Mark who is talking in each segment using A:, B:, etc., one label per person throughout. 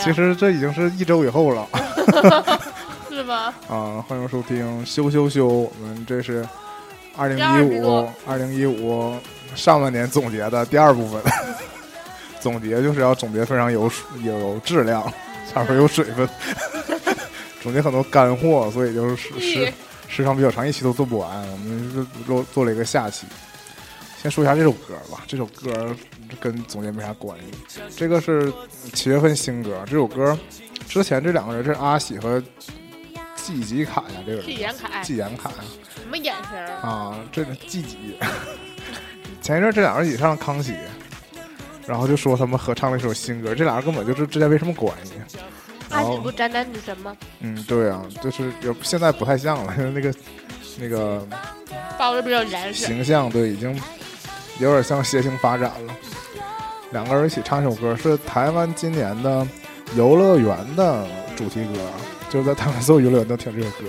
A: 其实这已经是一周以后了
B: 是吗？
A: 啊！欢迎收听修修修，我们这是二零一五
B: 第二
A: 零一五上半年总结的第二部分。总结就是要总结非常有水有质量，下边有水分，总结很多干货，所以就是时时长比较长，一期都做不完，我们就做做了一个下期。先说一下这首歌吧，这首歌跟总结没啥关系。这个是七月份新歌，这首歌之前这两个人是阿喜和季吉凯呀，这个人
B: 季延凯
A: 季延凯
B: 什么眼神儿？
A: 啊，这个季吉。前一阵这两人一起上康熙，然后就说他们合唱了一首新歌，这俩人根本就是之间没什么关系。
B: 阿喜不宅男女神吗？
A: 嗯，对啊，就是有现在不太像了，因为那个那个
B: 包的比较严实。
A: 形象对已经有点像谐星发展了。两个人一起唱一首歌，是台湾今年的游乐园的主题歌，就是在台湾所有游乐园都听这首歌。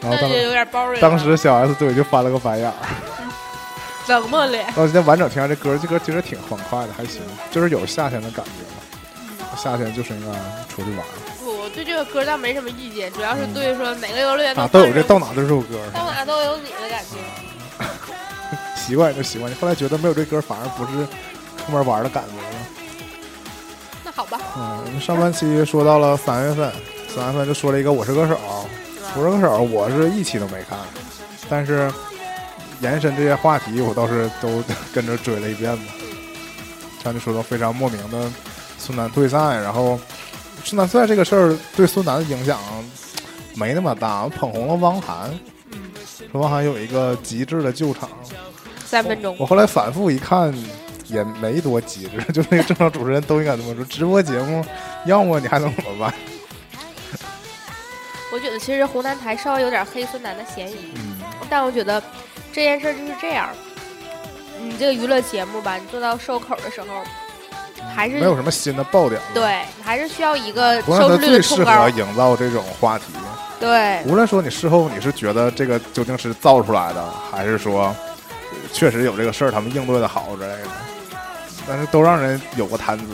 A: 然后当
B: 那就有点包瑞。
A: 当时小 S 对就翻了个白眼儿。
B: 冷漠脸，
A: 到今天完整听下这歌，这歌其实挺欢快的，还行，就是有夏天的感觉嘛。夏天就是应该出去玩，
B: 我对这个歌倒没什么意见，主要是对说哪个游乐园
A: 啊，都有这
B: 到
A: 到哪都是这首歌，
B: 到哪都有你的感觉。
A: 习惯就习惯。后来觉得没有这歌反而不是出门玩的感觉了。
B: 那好吧，
A: 嗯，我们上半期说到了三月份，三月份就说了一个《我是歌手》，《我是歌手》我是一期都没看，但是延伸这些话题我倒是都 跟着追了一遍吧。像就说到非常莫名的孙楠退赛，然后孙楠退赛这个事儿对孙楠的影响没那么大，捧红了汪涵，说汪涵有一个极致的救场。
B: 三分钟
A: 我后来反复一看，也没多机智，就那个正常主持人都应该这么说。直播节目，要么你还能怎么办？
B: 我觉得其实湖南台稍微有点黑孙楠的嫌疑，
A: 嗯，
B: 但我觉得这件事儿就是这样，你这个娱乐节目吧，你做到收口的时候，还是
A: 没有什么新的爆点。，
B: 对，你还是需要一个收视率
A: 最适合。营造这种话题。
B: 对，
A: 无论说你事后你是觉得这个究竟是造出来的，还是说呃确实有这个事儿，他们应对的好之类的，但是都让人有个谈资。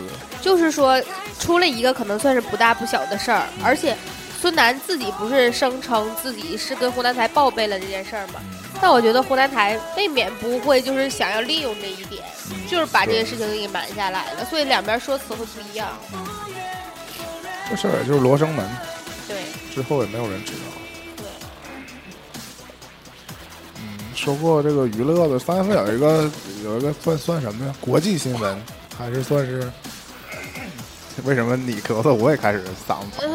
B: 就是说出了一个可能算是不大不小的事儿，而且孙楠自己不是声称自己是跟湖南台报备了这件事儿吗？但我觉得湖南台未免不会就是想要利用这一点，就是把这件事情给瞒下来了，所以两边说辞会不一样。
A: 这事儿也就是罗生门，
B: 对
A: 之后也没有人知道。说过这个娱乐的，三月份有一个有一个算算什么呀？国际新闻还是算是？为什么你咳嗽我也开始嗓子疼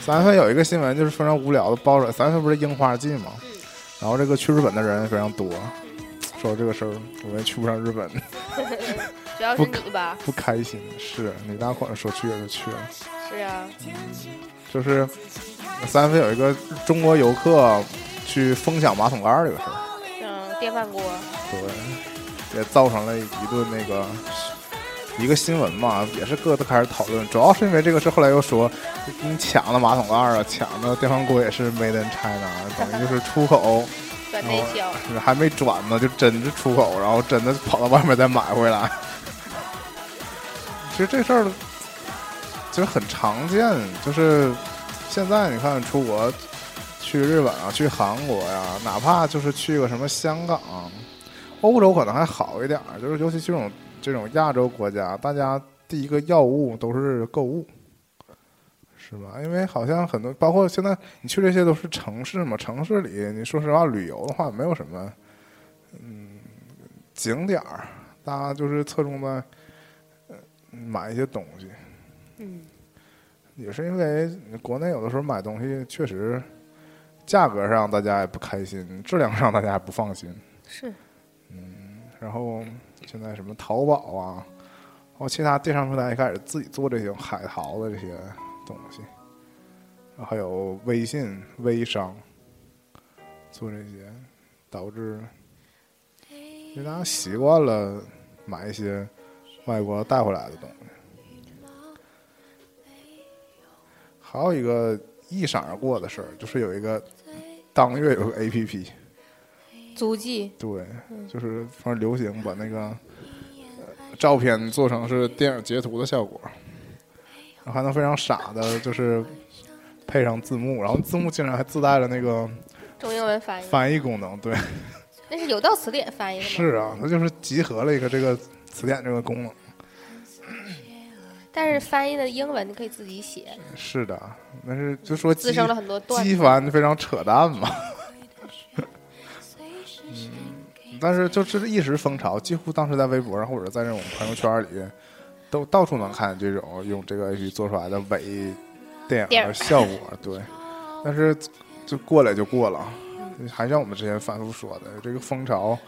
A: 三月份有一个新闻就是非常无聊的爆出来，三月份不是樱花季嘛
B: 嗯，
A: 然后这个去日本的人非常多，说这个事儿我也去不上日本，
B: 主要是你吧？
A: 不开心。是你大款说去也就去了，
B: 是啊，
A: 就是三月份有一个中国游客去疯抢马桶盖儿这个事儿。
B: 嗯，电饭锅，
A: 对，也造成了一顿那个一个新闻嘛，也是各自开始讨论。主要是因为这个事，后来又说你抢了马桶盖啊，抢了电饭锅也是 Made in China，等于就是出口，
B: 转内销，
A: 还没转呢，就真是出口，然后真的跑到外面再买回来。其实这事儿其实很常见，就是现在你看出国，去日本啊，去韩国呀、哪怕就是去个什么香港、欧洲，可能还好一点儿。就是尤其这种这种亚洲国家，大家第一个要务都是购物，是吧？因为好像很多，包括现在你去这些都是城市嘛，城市里你说实话旅游的话，没有什么嗯景点儿，大家就是侧重在呃买一些东西。
B: 嗯，
A: 也是因为国内有的时候买东西确实价格上大家也不开心，质量上大家也不放心。
B: 是，嗯
A: 然后现在什么淘宝啊，包括其他电商平台也开始自己做这些海淘的这些东西，然后还有微信、微商做这些，导致因为大家习惯了买一些外国带回来的东西。还有一个一闪而过的事儿，就是有一个当月有个 A P P，
B: 足迹，
A: 对，就是反正流行把那个、呃照片做成是电影截图的效果，然后还能非常傻的，就是配上字幕，然后字幕竟然还自带了那个
B: 中英文翻译，
A: 翻译功能。对，
B: 那是有道词典翻译的吗？
A: 是啊，它就是集合了一个这个词典这个功能。
B: 但是翻译的英文你可以自己写，
A: 是的，但是就说机
B: 滋生了很多段
A: 机
B: 子。
A: 翻非常扯淡嘛。嗯，但是就是一时风潮，几乎当时在微博上或者在这种朋友圈里，都到处能看见这种用这个 A P P 做出来的伪电影的效果。对，但是就过来就过了，还像我们之前反复说的，这个风潮。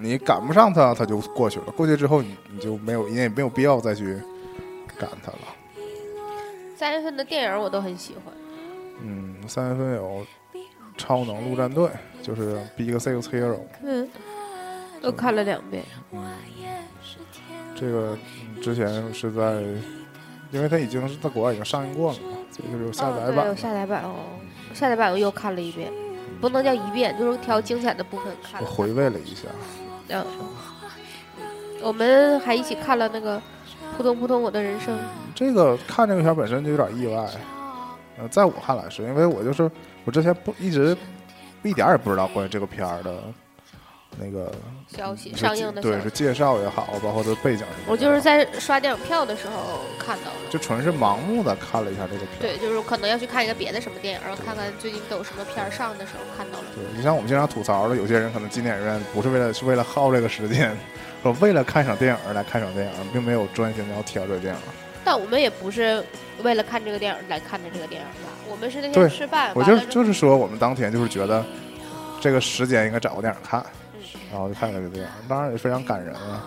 A: 你赶不上它，它就过去了。过去之后你，你就没有，你也没有必要再去赶它了。
B: 三月份的电影我都很喜欢，
A: 嗯，三月份有《超能陆战队》，就是 Big Six Hero，
B: 嗯，都看了两遍。
A: 这个嗯之前是在，因为它已经是在国外已经上映过了嘛，所以就是有下载版
B: 有。下载版哦，下载版我又看了一遍，不能叫一遍，就是挑精彩的部分看。
A: 我回味了一下，
B: 嗯，我们还一起看了那个《扑通扑通我的人生》。
A: 这个看这个片儿本身就有点意外。呃，在我看来是因为我就是我之前不一直一点儿也不知道关于这个片儿的那个
B: 消息上映的，
A: 对是介绍也好，包括它的背景什么。
B: 我就是在刷电影票的时候看到的。
A: 就纯是盲目的看了一下这个片儿。
B: 对，就是可能要去看一个别的什么电影，然后看看最近都有什么片儿上的时候看到了。
A: 对，你像我们经常吐槽的，有些人可能进电影院不是为了是为了耗这个时间，说为了看场电影而来看场电影，并没有专心的要挑这个电影。
B: 但我们也不是为了看这个电影来看的这个电影吧？我们是那
A: 对
B: 天吃饭，
A: 我就就是说，我们当天就是觉得这个时间应该找个电影看，
B: 嗯
A: 然后就看了这个电影，当然也非常感人啊。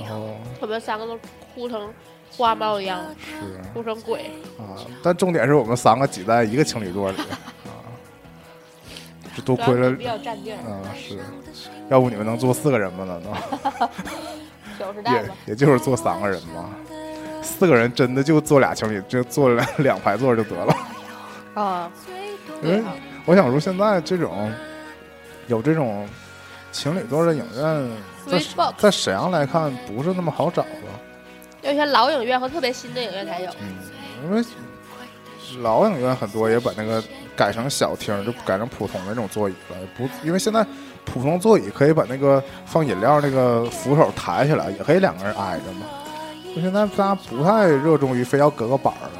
A: 然后
B: 我们三个都哭成花猫一样，
A: 是
B: 哭成鬼。
A: 啊，但重点是我们三个挤在一个情侣座里啊，这多亏了
B: 主要是比较占地儿，
A: 啊，是，要不你们能坐四个人吗？难道？也。也就是坐三个人嘛，四个人真的就坐俩情侣，就坐两两排座就得了。
B: 啊，
A: 因为我想说，现在这种有这种情侣座的影院，在在沈阳来看不是那么好找的，
B: 有些老影院和特别新的影院才有。
A: 嗯，因为老影院很多也把那个改成小厅，就改成普通的那种座椅了，不，因为现在普通座椅可以把那个放饮料那个扶手抬起来，也可以两个人挨着嘛。就现在大家不太热衷于非要隔个板儿了。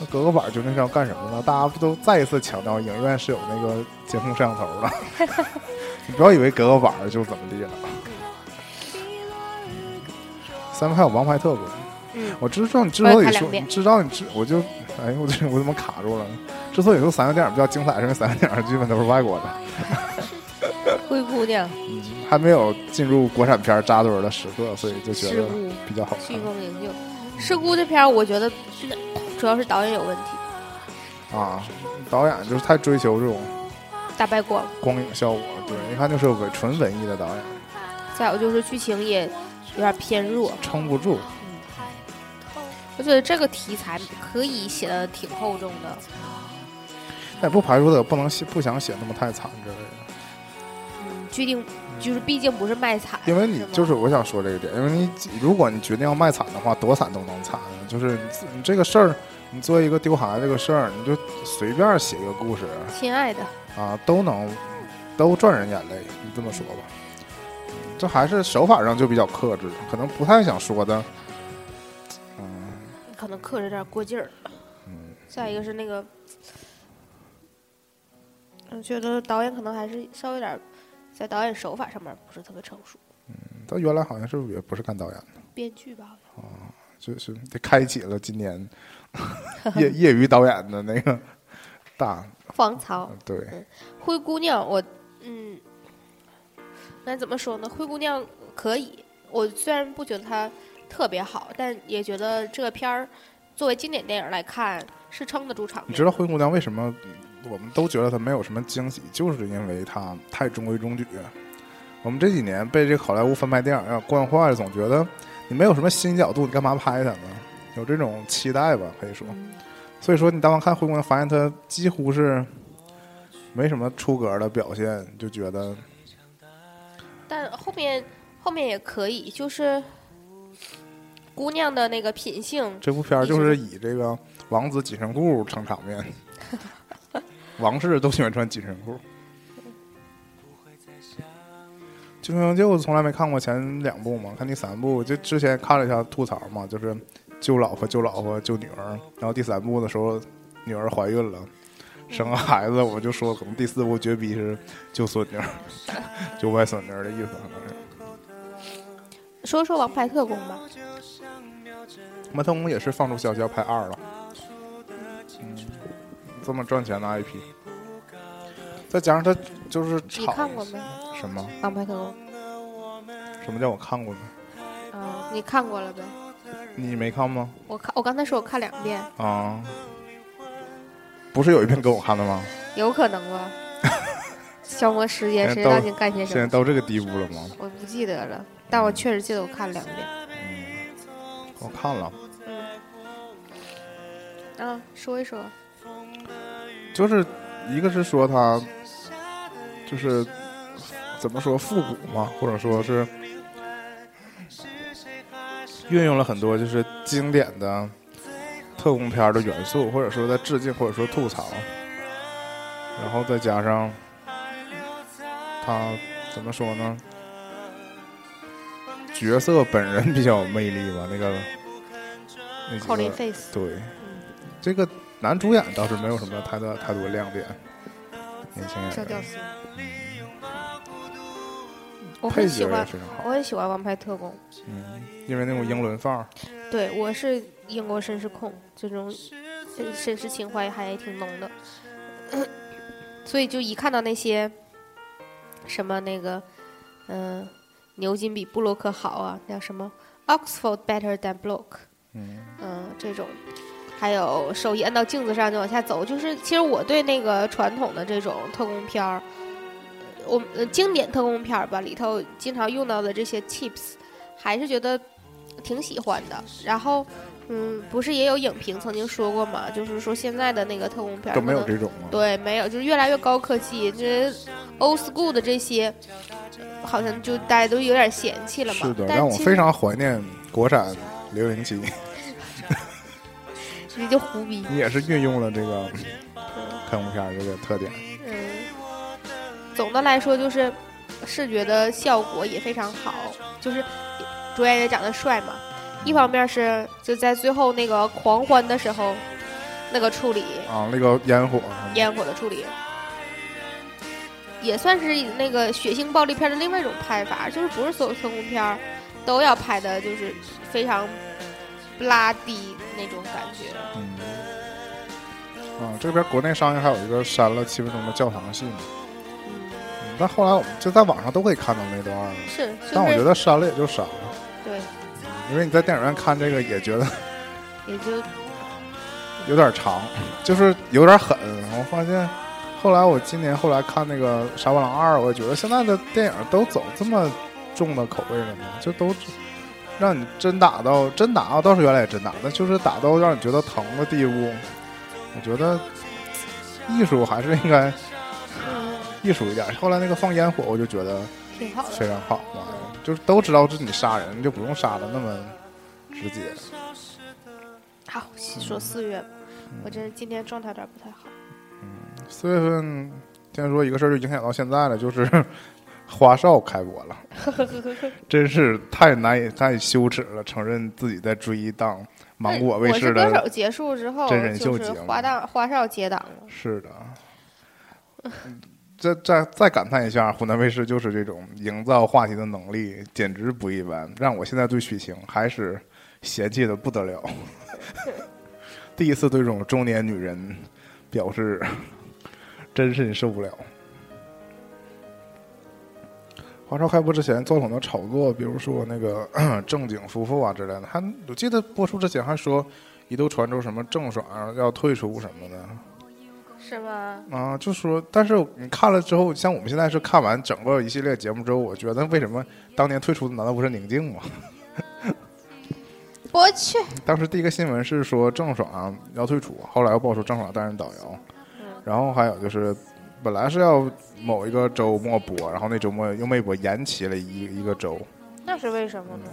A: 那隔个板究竟是要干什么呢？大家不都再一次强调影院是有那个监控摄像头的？你不要以为隔个板就怎么地了。三位还有王牌特工，
B: 嗯，
A: 我知道你之所以说，
B: 我也看两遍
A: 知道你知，我就，哎呦我这我怎么卡住了？之所以说三个电影比较精彩，是因为三个电影基本都是外国的，
B: 灰姑娘、
A: 嗯，还没有进入国产片扎堆儿的时刻，所以就觉得、比较好
B: 飓
A: 看
B: 风营救。事故这片，我觉得主要是导演有问题，
A: 啊。导演就是太追求这种
B: 大白光。
A: 光影效果，对，一看就是文纯文艺的导演。
B: 再有就是剧情也有点偏弱。
A: 撑不住。
B: 我觉得这个题材可以写的挺厚重的。
A: 但也不排除的不能写不想写那么太惨之类的，
B: 嗯，决定就是毕竟不是卖惨，
A: 因为你
B: 吗
A: 就是我想说这个点，因为你如果你决定要卖惨的话，多惨都能惨，就是你自你这个事儿你做一个丢孩子这个事儿，你就随便写一个故事
B: 亲爱的，
A: 啊，都能都赚人眼泪。你这么说吧，嗯这还是手法上就比较克制，可能不太想说的。嗯
B: 可能克制有点过劲儿。
A: 嗯，
B: 再一个是那个，我觉得导演可能还是稍微有点儿在导演手法上面不是特别成熟，嗯
A: 他原来好像是也不是干导演的，
B: 编剧吧，好像
A: 就是得开启了今年业业余导演的那个大
B: 荒草。
A: 对，
B: 灰姑娘，我嗯，那怎么说呢？灰姑娘可以，我虽然不觉得它特别好，但也觉得这个片儿作为经典电影来看是撑得住场面。
A: 你知道灰姑娘为什么我们都觉得它没有什么惊喜，就是因为它太中规中矩。我们这几年被这个好莱坞翻拍电影要惯坏了，总觉得你没有什么新角度，你干嘛拍它呢？有这种期待吧，可以说。
B: 嗯
A: 所以说，你当完看灰姑娘，发现它几乎是没什么出格的表现，就觉得
B: 但后面后面也可以，就是姑娘的那个品性，
A: 这部片儿就是以这个王子紧身裤撑场面，王室都喜欢穿紧身裤。《救命救》从来没看过前两部嘛，看第三部就之前看了一下吐槽嘛，就是救老婆、救老婆、救女儿，然后第三部的时候女儿怀孕了，生个孩子，我就说可能第四部绝逼是救孙女儿、救外孙女儿的意思，可能是。
B: 说说《王牌特工》吧。
A: 马特工也是放出消息要拍二了，嗯，这么赚钱的 IP，再加上他就是
B: 你
A: 炒
B: 看过没？
A: 什么？
B: 《王牌特工
A: 什么叫我看过呢？》
B: 啊，你看过了呗？
A: 你没看吗？
B: 我看，我刚才说我看两遍，
A: 啊，不是有一遍给我看的吗？
B: 有可能吧？消磨时间，
A: 现在到
B: 谁让你干些
A: 现在
B: 么？
A: 到这个地步了吗？
B: 我不记得了，但我确实记得我看了两遍。
A: 我看了，
B: 啊，说一说，
A: 就是一个是说他就是怎么说复古嘛，或者说是运用了很多就是经典的特工片儿的元素，或者说在致敬，或者说吐槽，然后再加上他怎么说呢？角色本人比较有魅力吧，那个那几个
B: Colin Face，
A: 对，这个男主演倒是没有什么太多太多亮点，年轻演员，
B: 小屌丝。我很喜欢，我很喜欢《王牌特工》。
A: 嗯，因为那种英伦范儿，
B: 对，我是英国绅士控，这种呃绅士情怀还挺浓的，所以就一看到那些什么那个，嗯、牛津比布洛克好啊，叫什么？Oxford better than Block，
A: 嗯，
B: 嗯、这种，还有手一按到镜子上就往下走，就是其实我对那个传统的这种特工片儿，我呃经典特工片儿吧里头经常用到的这些 tips，还是觉得挺喜欢的。然后，嗯，不是也有影评曾经说过嘛，就是说现在的那个特工片儿
A: 都没有这种吗，
B: 对，没有，就是越来越高科技，这 old school 的这些，好像就大家都有点嫌弃了嘛。
A: 是的，
B: 但
A: 让我非常怀念国产零零七，
B: 你就胡逼。
A: 你也是运用了这个特工片儿这个特点，
B: 嗯，总的来说就是视觉的效果也非常好，就是主演也长得帅嘛。一方面是就在最后那个狂欢的时候，那个处理
A: 啊，那个烟火，
B: 烟火的处理，也算是那个血腥暴力片的另外一种拍法，就是不是所有特工片儿都要拍的，就是非常不拉低那种感觉。
A: 嗯，啊，这边国内上映还有一个删了七分钟的教堂戏嘛，但后来我们就在网上都可以看到那段了，
B: 是，
A: 但我觉得删了也就删了，
B: 对，
A: 因为你在电影院看这个也觉得
B: 也就
A: 有点长，就是有点狠。我发现，后来我今年后来看那个《沙巴狼二》，我觉得现在的电影都走这么重的口味了吗？就都让你真打到真打啊，倒是原来也真打，但就是打到让你觉得疼的地步。我觉得艺术还是应该
B: 嗯
A: 艺术一点。后来那个放烟火，我就觉得
B: 挺好的。
A: 非常好嘛，就是都知道是你杀人，就不用杀的那么直接。
B: 好，说四月，我这今天状态有点不太好。
A: 嗯四月份，听说一个事儿就影响到现在了，就是 花少开播了，真是太难以太羞耻了，承认自己在追一档芒果卫视
B: 我是歌手
A: 的，
B: 结束之后，
A: 真人秀节目
B: 花档花少接档了。
A: 是的。再再再感叹一下，湖南卫视就是这种营造话题的能力简直不一般，让我现在对许晴还是嫌弃的不得了。第一次对这种中年女人表示真是受不了。华少开播之前做了很多炒作，比如说那个 正经夫妇啊之类的，还我记得播出之前还说一度传出什么郑爽要退出什么的。
B: 是吗？
A: 啊，就说，但是你看了之后，像我们现在是看完整个一系列节目之后，我觉得为什么当年退出的难道不是宁静吗？
B: 我去，
A: 当时第一个新闻是说郑爽要退出，后来又爆出郑爽担任导游，
B: 嗯
A: 然后还有就是本来是要某一个周末播，然后那周末又没播，延期了一一个周。
B: 那是为什么呢？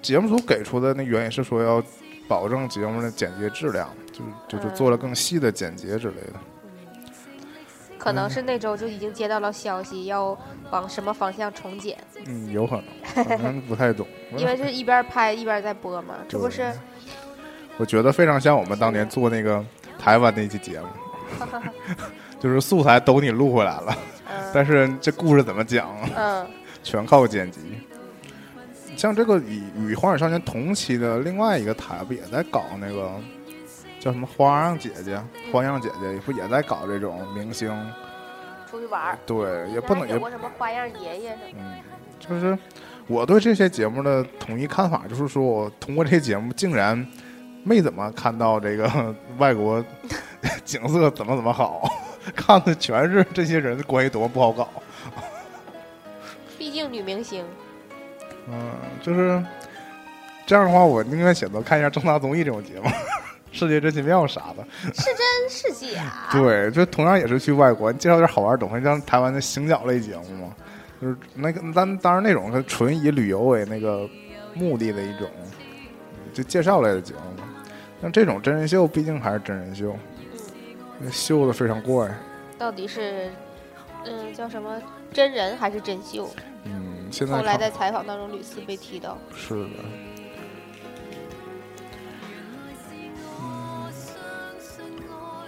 A: 节目组给出的那原因是说要保证节目的剪辑质量，就是就是做了更细的剪辑之类的。
B: 可能是那周就已经接到了消息，要往什么方向重剪，
A: 嗯，有可能，反正不太懂。
B: 因为是一边拍一边在播嘛，这不是？
A: 我觉得非常像我们当年做那个台湾那期节目，就是素材都给你录回来了，
B: 嗯
A: 但是这故事怎么讲，
B: 嗯
A: 全靠剪辑。像这个与与《花样少年》同期的另外一个台不也在搞那个叫什么《花样姐姐》？花样姐姐不也在搞这种明星？
B: 出去玩儿，
A: 对，也不能也
B: 有什么花样爷爷什么
A: 嗯，就是我对这些节目的统一看法，就是说我通过这些节目竟然没怎么看到这个 外国 景色怎么怎么好，看的全是这些人的关系多么不好搞。
B: 毕竟女明星。
A: 嗯，就是这样的话，我宁愿选择看一下正大综艺这种节目，《世界真奇妙》啥的。
B: 是真是假？
A: 对，就同样也是去外国，介绍点好玩的东西，像台湾的行脚类节目嘛，就是那个当当然那种是纯以旅游为那个目的的一种，就介绍类的节目嘛。像这种真人秀，毕竟还是真人秀，秀的非常怪。
B: 到底是嗯叫什么真人还是真秀？
A: 嗯，现在
B: 后来在采访当中屡次被提到。
A: 是的。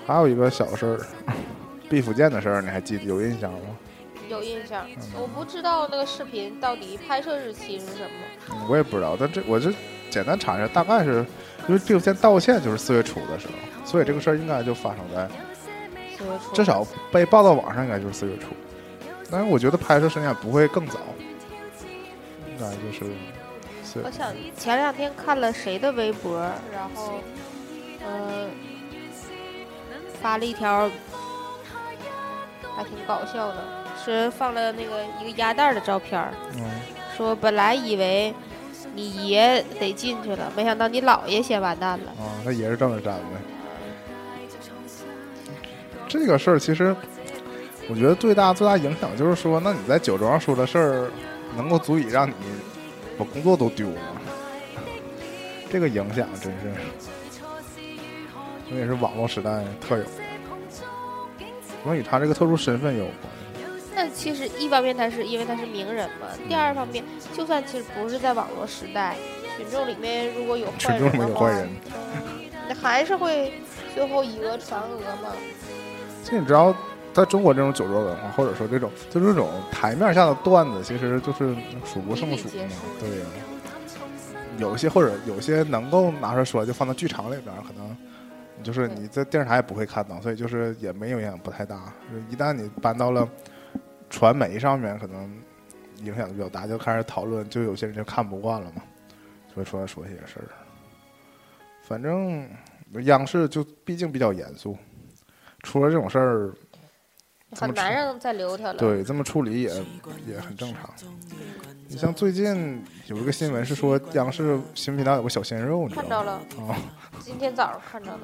A: 还有一个小事儿，毕福剑的事儿，你还记得有印象吗？
B: 有印象，
A: 嗯
B: 我不知道那个视频到底拍摄日期是什么。
A: 嗯我也不知道，但这我就简单查一下，大概是因为毕福剑道歉就是四月初的时候，所以这个事儿应该就发生在
B: 四月初
A: 至少被报到网上应该就是四月初，但是我觉得拍摄时间不会更早，应该就是
B: 我想前两天看了谁的微博，然后，嗯、发了一条，还挺搞笑的，是放了那个一个鸭蛋的照片。说本来以为你爷得进去了，没想到你姥爷先完蛋了。
A: 啊，他也是正着站的。这个事儿其实，我觉得最大最大影响就是说，那你在酒桌上说的事儿，能够足以让你把工作都丢了？这个影响真是，这也是网络时代特有的，可能与他这个特殊身份有关。
B: 那其实一方面他是因为他是名人嘛，第二方面就算其实不是在网络时代，群众里面如果有坏
A: 群众里面有坏人，
B: 那还是会最后以讹传讹嘛。
A: 其实你知道，在中国这种酒桌文化，或者说这种就是这种台面下的段子，其实就是数不胜数嘛。对呀、有些或者有些能够拿出来说，就放到剧场里边，可能就是你在电视台也不会看到，所以就是也没有影响不太大。一旦你搬到了传媒上面，可能影响比较大，就开始讨论，就有些人就看不惯了嘛，就会出来说一些事儿。反正央视就毕竟比较严肃，出了这种事儿，
B: 很难让再留下来。
A: 对，这么处理也也很正常。你像最近有一个新闻是说，央视新频道有个小鲜肉，你知
B: 看？着了，
A: 啊，
B: 今天早上看着的。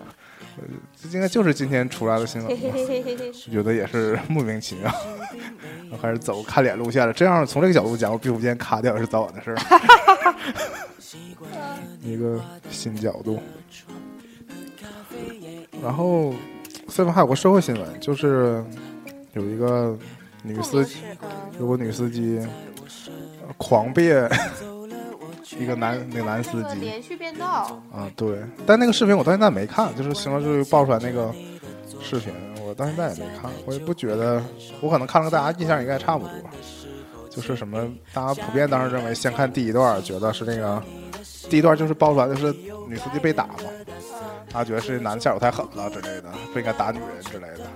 A: 这应该就是今天出来的新闻
B: 嘿
A: 吧
B: 嘿嘿嘿嘿，
A: 觉得也是莫名其妙，开始走看脸路线了。这样从这个角度讲，我毕福剑卡掉也是早晚的事儿。一个新角度。然后最后还有个社会新闻，就是有一个女司机，
B: 嗯
A: 有个女司机呃狂变一个男那个男司机。
B: 连续变道，
A: 啊，对，但那个视频我到现在没看，就是新闻就爆出来那个视频，我到现在也没看，我也不觉得，我可能看了跟大家印象应该差不多，就是什么大家普遍当时认为，先看第一段，觉得是那个第一段就是爆出来就是女司机被打嘛，他觉得是男的下手太狠了之类的，不应该打女人之类的，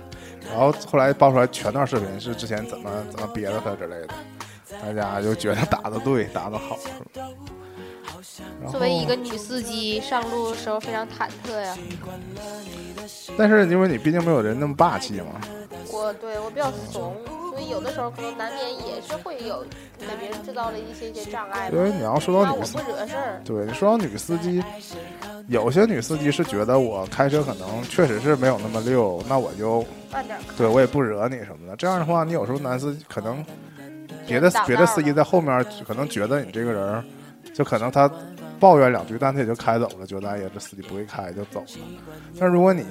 A: 然后后来爆出来全段视频是之前怎么怎么憋着他之类的，大家就觉得打的对，打的好？
B: 作为一个女司机上路的时候非常忐忑呀。
A: 但是因为你毕竟没有人那么霸气嘛，
B: 我对我比较怂，所以有的时候可能难免也是会有给别人制造了一些一些障碍。
A: 因为你要说到女司
B: 不惹事儿，
A: 对你说到女司机，有些女司机是觉得我开车可能确实是没有那么溜，那我就
B: 慢点开。
A: 对我也不惹你什么的。这样的话，你有时候男司机可能别的别的司机在后面可能觉得你这个人，就可能他抱怨两句，但他也就开走了，觉得哎呀这司机不会开就走了。但如果你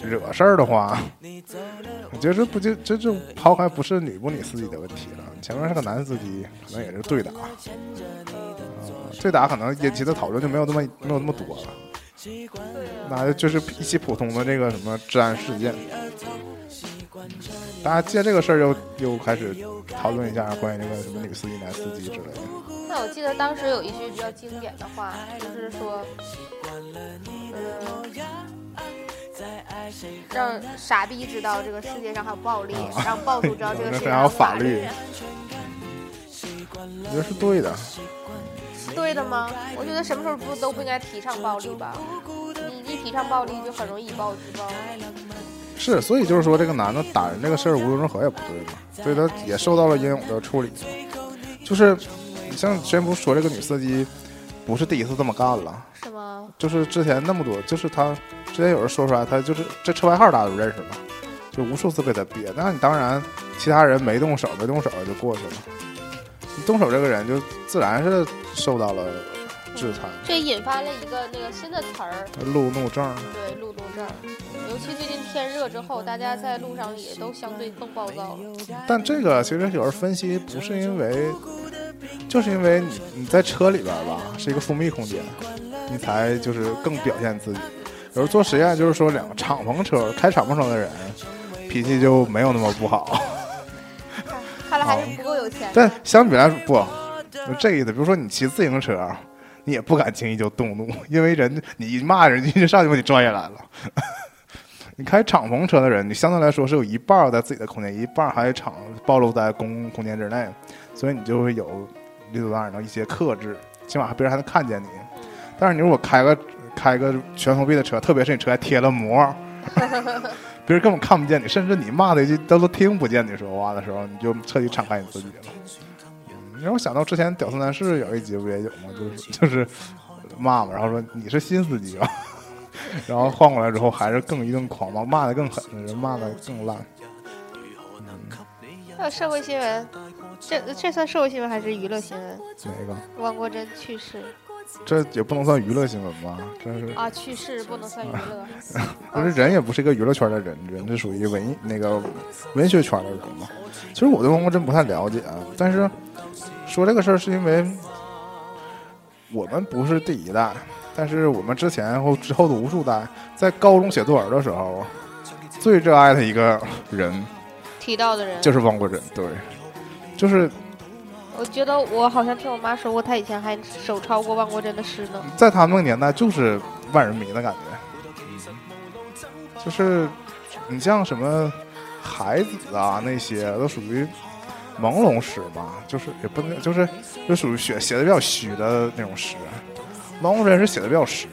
A: 惹事儿的话，我觉得这不就这就抛开不是女不女司机的问题了，你前面是个男司机，可能也是对打。呃对打可能引起的讨论就没有那么没有那么多了，那就是一起普通的这个什么治安事件。大家借这个事儿又又开始讨论一下关于那个什么女司机、男司机之类的。
B: 那我记得当时有一句比较经典的话，就是说，嗯，让傻逼知道这个世界上还有暴力，
A: 啊
B: 让暴徒知道这个世界上
A: 还有法
B: 法
A: 律，我觉得是对的。
B: 是对的吗？我觉得什么时候不都不应该提倡暴力吧？你一提倡暴力，就很容易以暴制暴。
A: 是，所以就是说，这个男的打人这个事儿无论如何也不对嘛，所以他也受到了应有的处理。就是你像之前不是说这个女司机不是第一次这么干了，
B: 是吗？
A: 就是之前那么多，就是他之前有人说出来，他就是这车牌号大家都认识嘛，就无数次被他憋。那你当然其他人没动手，没动手就过去了。你动手这个人就自然是受到了制裁，
B: 这引发了一个那个新的词儿，
A: 路怒症。
B: 对路怒症。尤其最近天热之后，大家在路上也都相对更暴躁了。
A: 但这个其实有人分析，不是因为，就是因为你你在车里边吧，是一个封闭空间，你才就是更表现自己。有人做实验，就是说两个敞篷车开敞篷车的人，脾气就没有那么不好。
B: 看来还是不够有钱。
A: 但相比来说，不，就这意思。比如说你骑自行车，你也不敢轻易就动怒，因为人你一骂人家，就上去把你拽下来了。你开敞篷车的人，你相对来说是有一半在自己的空间，一半还敞暴露在公共空间之内，所以你就会有理所当然的一些克制，起码别人还能看见你。但是你如果开个开个全封闭的车，特别是你车还贴了膜，别人根本看不见你，甚至你骂的一句他都听不见你说话的时候，你就彻底敞开你自己了。嗯，让我想到之前《屌丝男士》有一集不也有吗？就是就是骂嘛，然后说你是新司机吧，然后换过来之后还是更一顿狂骂，骂的更狠，人骂的更烂。
B: 还有社会新闻，这这算社会新闻还是娱乐新闻？
A: 哪个？
B: 汪国真去世
A: 这也不能算娱乐新闻吧？真是，
B: 啊，去世不能算娱乐。
A: 不是人也不是一个娱乐圈的人，人是属于文艺那个文学圈的人嘛。其实我对汪国真不太了解，啊，但是说这个事儿是因为我们不是第一代，但是我们之前或之后的无数代，在高中写作文的时候，最热爱的一个人
B: 提到的人，
A: 就是汪国真，对，就是
B: 我觉得我好像听我妈说过，她以前还手抄过汪国真的诗呢。
A: 在他们那个年代就是万人迷的感觉，就是你像什么孩子啊那些都属于朦胧诗吧，就是也不能就是就属于写写的比较虚的那种诗。朦胧真是写的比较实，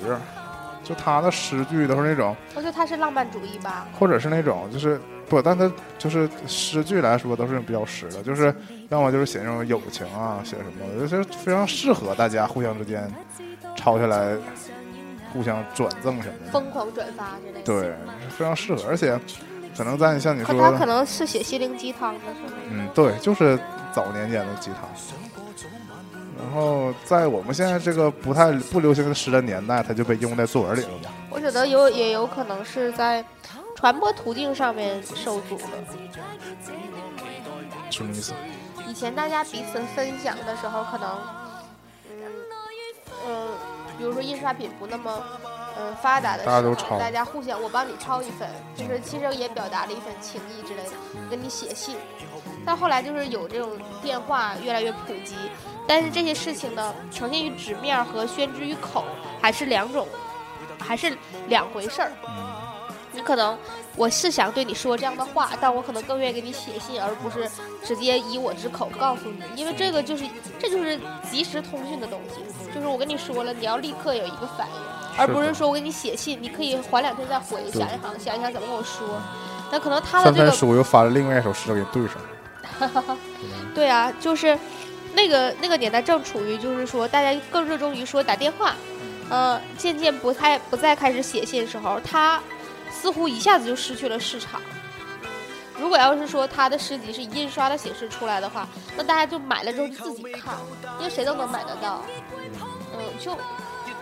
A: 就他的诗句都是那种，
B: 我觉得他是浪漫主义吧。
A: 或者是那种就是不，但他就是诗句来说都是比较实的，就是要么就是写那种友情啊，写什么的，就是非常适合大家互相之间抄下来，互相转赠什么的。
B: 疯狂转发之类的。
A: 对，非常适合，而且可能在像你
B: 可
A: 说的，
B: 他可能是写心灵鸡汤的，是吗？
A: 嗯，对，就是早年间的鸡汤。然后在我们现在这个不太不流行的诗的年代，它就被用在作文里了嘛。
B: 我觉得有也有可能是在传播途径上面受阻了。
A: 什么意思？
B: 以前大家彼此分享的时候，可能，嗯，呃，比如说印刷品不那么，呃，发达的时候，
A: 大家都抄
B: 大家互相我帮你抄一份，就是其实也表达了一份情谊之类的，跟你写信。到后来就是有这种电话越来越普及，但是这些事情呢，呈现于纸面和宣之于口还是两种，还是两回事儿。你可能我是想对你说这样的话，但我可能更愿意给你写信，而不是直接以我之口告诉你，因为这个就是这就是即时通讯的东西，就是我跟你说了，你要立刻有一个反应，而不是说我给你写信，你可以缓两天再回，想一想，想一想怎么跟我说。那可能他的
A: 三
B: 这个
A: 分书又翻了另外一首诗给对上，
B: 对啊，就是那个那个年代正处于就是说大家更热衷于说打电话，呃，渐渐不太不再开始写信的时候，他似乎一下子就失去了市场。如果要是说他的诗集是以印刷的形式出来的话，那大家就买了之后就自己看，因为谁都能买得到，嗯，就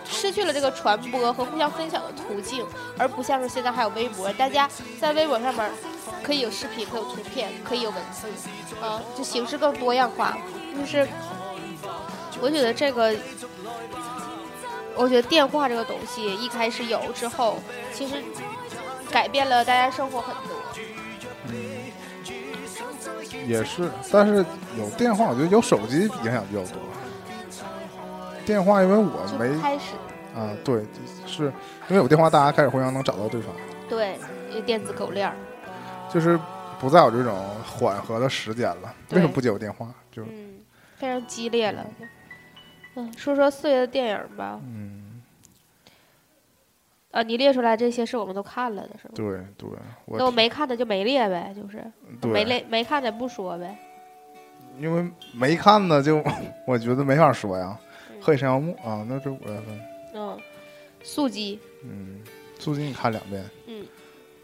B: 失去了这个传播和互相分享的途径，而不像是现在还有微博，大家在微博上面可以有视频，可以有图片，可以有文字，啊，就形式更多样化。就是我觉得这个，我觉得电话这个东西一开始有之后，其实改变了大家生活很多。
A: 嗯也是，但是有电话，我觉得有手机影响比较多。电话，因为我没
B: 开始
A: 啊，对，是因为有电话，大家开始互相能找到对方，
B: 对电子狗链儿，
A: 就是不再有这种缓和的时间了。为什么不接我电话？就
B: 嗯，非常激烈了。嗯，说说四月的电影吧。
A: 嗯，
B: 啊，你列出来这些是我们都看了的，是吗？
A: 对对，我
B: 那我没看的就没列呗，就是没，列没看的不说呗。
A: 因为没看的，就 我觉得没法说呀。
B: 嗯《
A: 鹤野山耀木》啊，那是五月份。
B: 嗯，速激，
A: 嗯，素鸡你看两遍。
B: 嗯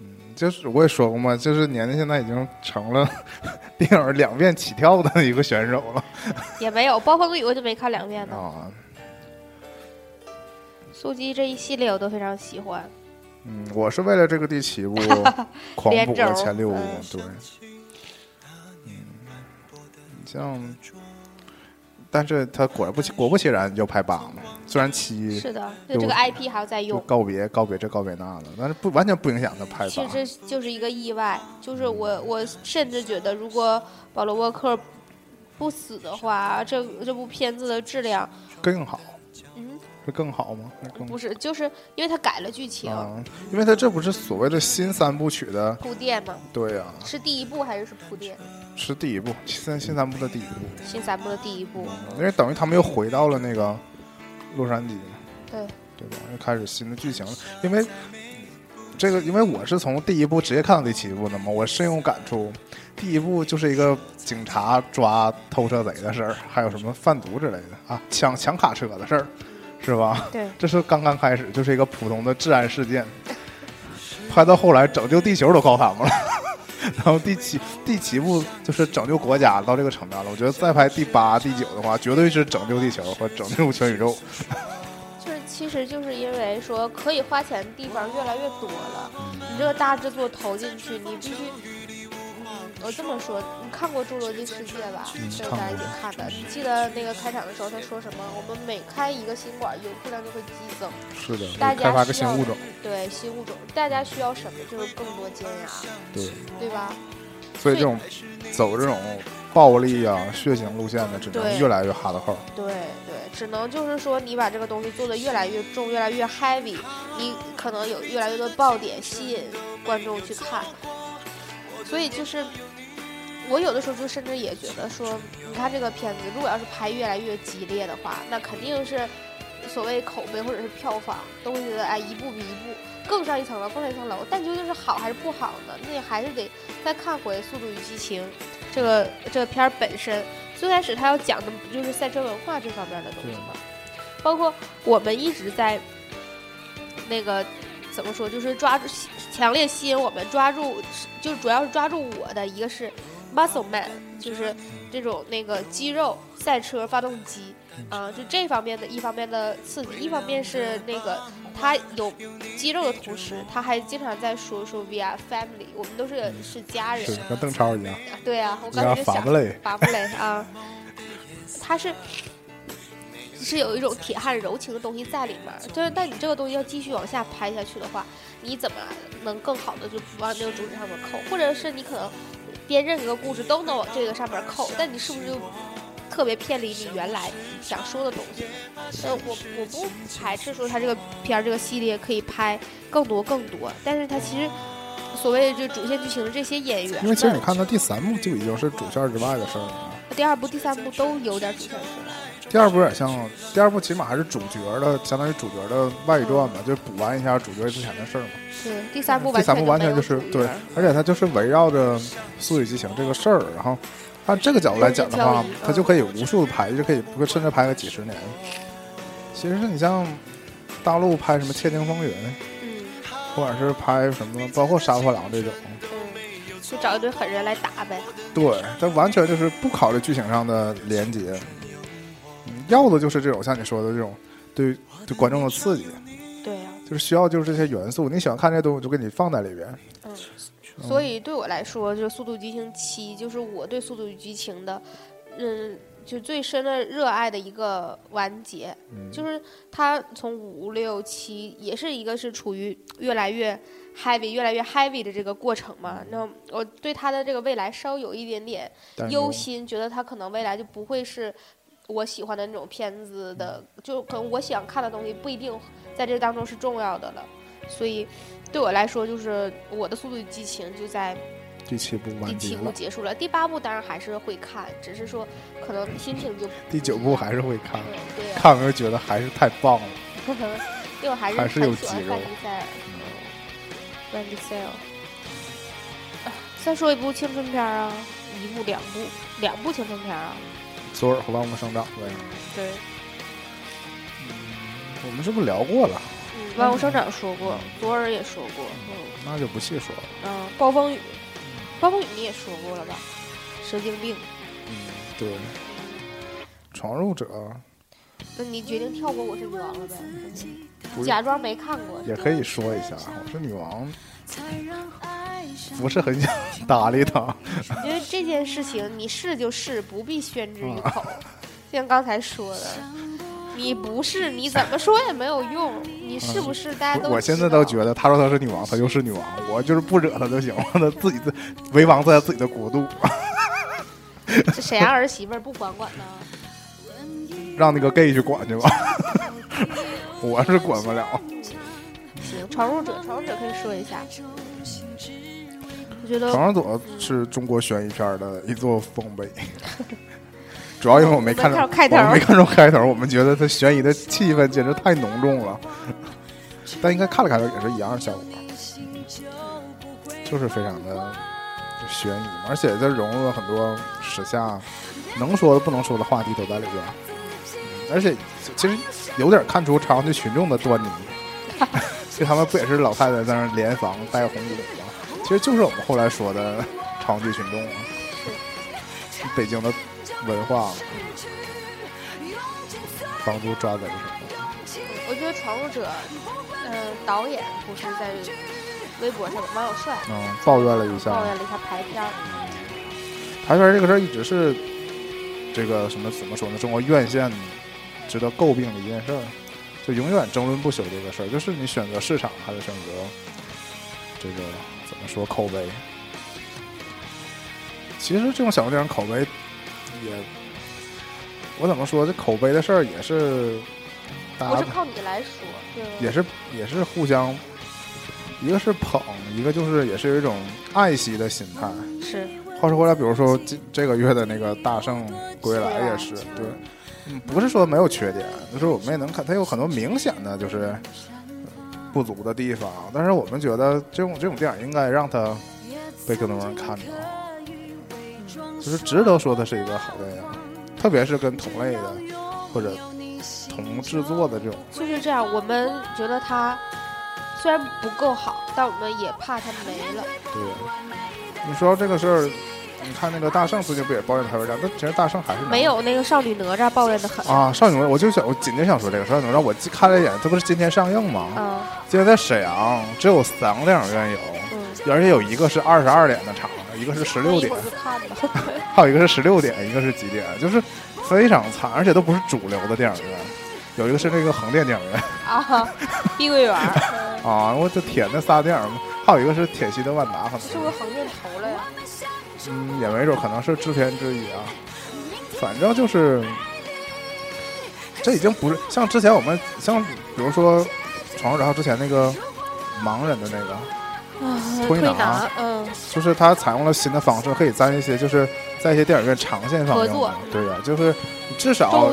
A: 嗯，就是我也说过嘛，就是年年现在已经成了 电影两遍起跳的一个选手了
B: 也没有《暴风雨》我就没看两遍呢。
A: 啊。
B: 速激这一系列我都非常喜欢。
A: 嗯，我是为了这个第七部狂补了前六部，对。嗯，你像，但是他果然不其果不其然就拍八了，虽然七
B: 是的，这个 IP 还要再用。
A: 告别告别这告别那的，但是不完全不影响他拍八
B: 其实。这就是一个意外，就是我我甚至觉得，如果保罗沃克不死的话，这这部片子的质量，
A: 更好，
B: 嗯，
A: 是更好吗？是更
B: 不是，就是因为他改了剧情，
A: 嗯，因为他这不是所谓的新三部曲的，
B: 铺垫吗，
A: 对呀、
B: 是第一部还是是铺垫？
A: 是第一部，新新三部的第一部，
B: 新三部的第一部，
A: 因为等于他们又回到了那个洛杉矶，
B: 对，
A: 对吧？又开始新的剧情了，因为这个，因为我是从第一部直接看到第七部的嘛，我深有感触。第一部就是一个警察抓偷车贼的事儿，还有什么贩毒之类的啊，抢抢卡车的事儿，是吧？
B: 对，
A: 这是刚刚开始，就是一个普通的治安事件。拍到后来，拯救地球都靠他们了。然后第七第七部就是拯救国家到这个程度了。我觉得再拍第八、第九的话，绝对是拯救地球和拯救全宇宙。
B: 就是其实就是因为说可以花钱的地方越来越多了，你这个大制作投进去，你必须。嗯，我这么说，你看过《侏罗纪世界》吧？
A: 嗯
B: 这是咱一起看的。你记得那个开场的时候他说什么？我们每开一个新馆，游客量就会激增。
A: 是的，
B: 大
A: 开发
B: 家需要
A: 个新物种。
B: 对新物种，大家需要什么？就是更多尖牙，
A: 对，
B: 对吧？
A: 所以这种走这种暴力啊、血腥路线的，只能越来越哈的号。
B: 对对，只能就是说你把这个东西做得越来越重，越来越 heavy，你可能有越来越多爆点吸引观众去看。所以就是我有的时候就甚至也觉得说，你看这个片子，如果要是拍越来越激烈的话，那肯定是所谓口碑或者是票房都会觉得哎一步比一步更上一层楼，更上一层楼。但究竟是好还是不好呢？那你还是得再看回《速度与激情》这个这个片儿本身。最开始他要讲的不就是赛车文化这方面的东西吗？包括我们一直在那个怎么说，就是抓住强烈吸引我们抓住，就主要是抓住我的一个是 muscle man，就是这种那个肌肉赛车发动机。啊、就这方面的一方面的刺激，一方面是那个他有肌肉的同时，他还经常在说说 we are family，我们都是是家人。
A: 是跟邓超一样，
B: 啊对啊，我才就想拔不来啊，他是是有一种铁汉柔情的东西在里面儿，就是但你这个东西要继续往下拍下去的话，你怎么能更好的就不往那个主旨上面扣，或者是你可能编任何个故事都能往这个上面扣，但你是不是就特别偏离你原来想说的东西？呃，我我不排斥说他这个片儿这个系列可以拍更多更多，但是他其实。所谓就主线剧情的这些演员，
A: 因为其实你看到第三部就已经是主线之外的事儿了。
B: 第二部、第三部都有点主线出来。
A: 第二部有点像，第二部起码还是主角的，相当于主角的外传吧，就补完一下主角之前的事儿嘛。
B: 对，第三部
A: 第三部完全
B: 全
A: 就是对而且它就是围绕着《速度与激情》这个事儿，然后按这个角度来讲的话它就可以无数的拍，就可以不甚至拍个几十年。其实你像大陆拍什么《窃听风云》，
B: 嗯
A: 或者是拍什么，包括《杀破狼》这种，
B: 嗯，就找一堆狠人来打呗。
A: 对，它完全就是不考虑剧情上的连接，嗯要的就是这种像你说的这种对对观众的刺激，
B: 对呀、
A: 就是需要就是这些元素，你喜欢看这些东西，我就给你放在里边。
B: 嗯，所以对我来说，就是《速度与激情七》，就是我对《速度与激情》的，嗯，就最深的热爱的一个完结。
A: 嗯，
B: 就是它从五六七也是一个是处于越来越 heavy、越来越 heavy 的这个过程嘛。那我对它的这个未来稍有一点点忧心，觉得它可能未来就不会是我喜欢的那种片子的，就可能我想看的东西不一定在这当中是重要的了。所以对我来说，就是我的《速度与激情》就在
A: 第七部
B: 第七部
A: 结
B: 束了。第八部当然还是会看，只是说可能心情就
A: 第九部还是会看，
B: 对对呀、
A: 看完觉得还是太棒了。
B: 因为我还是
A: 还是有
B: 很喜欢
A: 肌肉
B: 范迪塞尔。范迪塞尔。啊再说一部青春片儿啊，一部、两部、两部青春片儿啊。
A: 左耳和万物生长对，
B: 对，
A: 我们是不是聊过了？
B: 嗯，万物生长说过，左耳也说过，嗯
A: 那就不细说了。
B: 嗯，暴风雨，暴风雨你也说过了吧？神经病。
A: 嗯，对，闯入者
B: 那你决定跳过《我是女王》了呗？假装没看过。
A: 也可以说一下，我是女王，不是很想搭理他。
B: 我觉得这件事情你是就是，不必宣之于
A: 啊
B: 口。就像刚才说的，你不是，你怎么说也没有用。你是不是，大家都
A: 我现在都觉得，他说她是女王，她就是女王，我就是不惹她就行了，她自己的为王在自己的国度，
B: 这沈阳儿媳妇儿不管管呢。
A: 让那个 gay 去管去吧，我是管不了。
B: 行，闯入者，闯入者可以说一下。我觉得
A: 闯入者是中国悬疑片的一座丰碑，主要因为我没看着
B: 我没看着开头
A: 我们没看着开头，我们觉得它悬疑的气氛简直太浓重了。但应该看了开头也是一样的效果，就是非常的悬疑，而且这融入了很多时下能说的不能说的话题都在里边，嗯而且其实有点看出朝阳区群众的端倪，就他们不也是老太太在那儿联防带红鼓吗？其实就是我们后来说的朝阳区群众啊，北京的文化帮助抓贼什么的。
B: 我觉得闯入者，嗯、导演不是在微博上面，王小帅
A: 嗯，抱怨了一下
B: 抱怨了一下排片儿。
A: 排片这个事儿一直是这个什么怎么说呢？中国院线值得诟病的一件事儿，就永远争论不休这个事儿，就是你选择市场还是选择这个怎么说口碑？其实这种小众电影口碑也，我怎么说？这口碑的事儿也是
B: 不是靠你来说，对
A: 也是也是互相，一个是捧，一个就是也是有一种爱惜的心态。
B: 是
A: 话说回来，比如说这这个月的那个《大圣归来》也是，对，嗯，不是说没有缺点，就是我们也能看，它有很多明显的就是呃不足的地方，但是我们觉得这种这种电影应该让它被更多人看到，就是值得说它是一个好电影，特别是跟同类的或者同制作的这种，
B: 就是这样。我们觉得它虽然不够好，但我们也怕它没了。
A: 对。你说到这个事儿，你看那个大圣最近不也抱怨台湾这样？但其实大圣还是
B: 没有那个少女哪吒抱怨的很。
A: 啊。少女哪吒，我就想，我紧接着想说这个少女哪吒，我看了一眼，这不是今天上映吗？
B: 嗯
A: 今天在沈阳只有三个电影院有，
B: 嗯，
A: 而且有一个是二十二点的场，一个是十六点。还有一个是十六点，一个是几点，就是非常惨，而且都不是主流的电影院。有一个是那个横店电影院
B: 啊，碧桂园
A: 啊，我这天，那仨电影，还有一个是铁西的万达，可能
B: 是不是横店投了呀？
A: 嗯，也没准，可能是制片之一啊。反正就是，这已经不是像之前我们像比如说《闯入者号》之前那个盲人的那个，
B: 啊，
A: 推拿
B: 拿，嗯，
A: 就是他采用了新的方式，可以在一些就是在一些电影院长线放映。对呀、就是你至少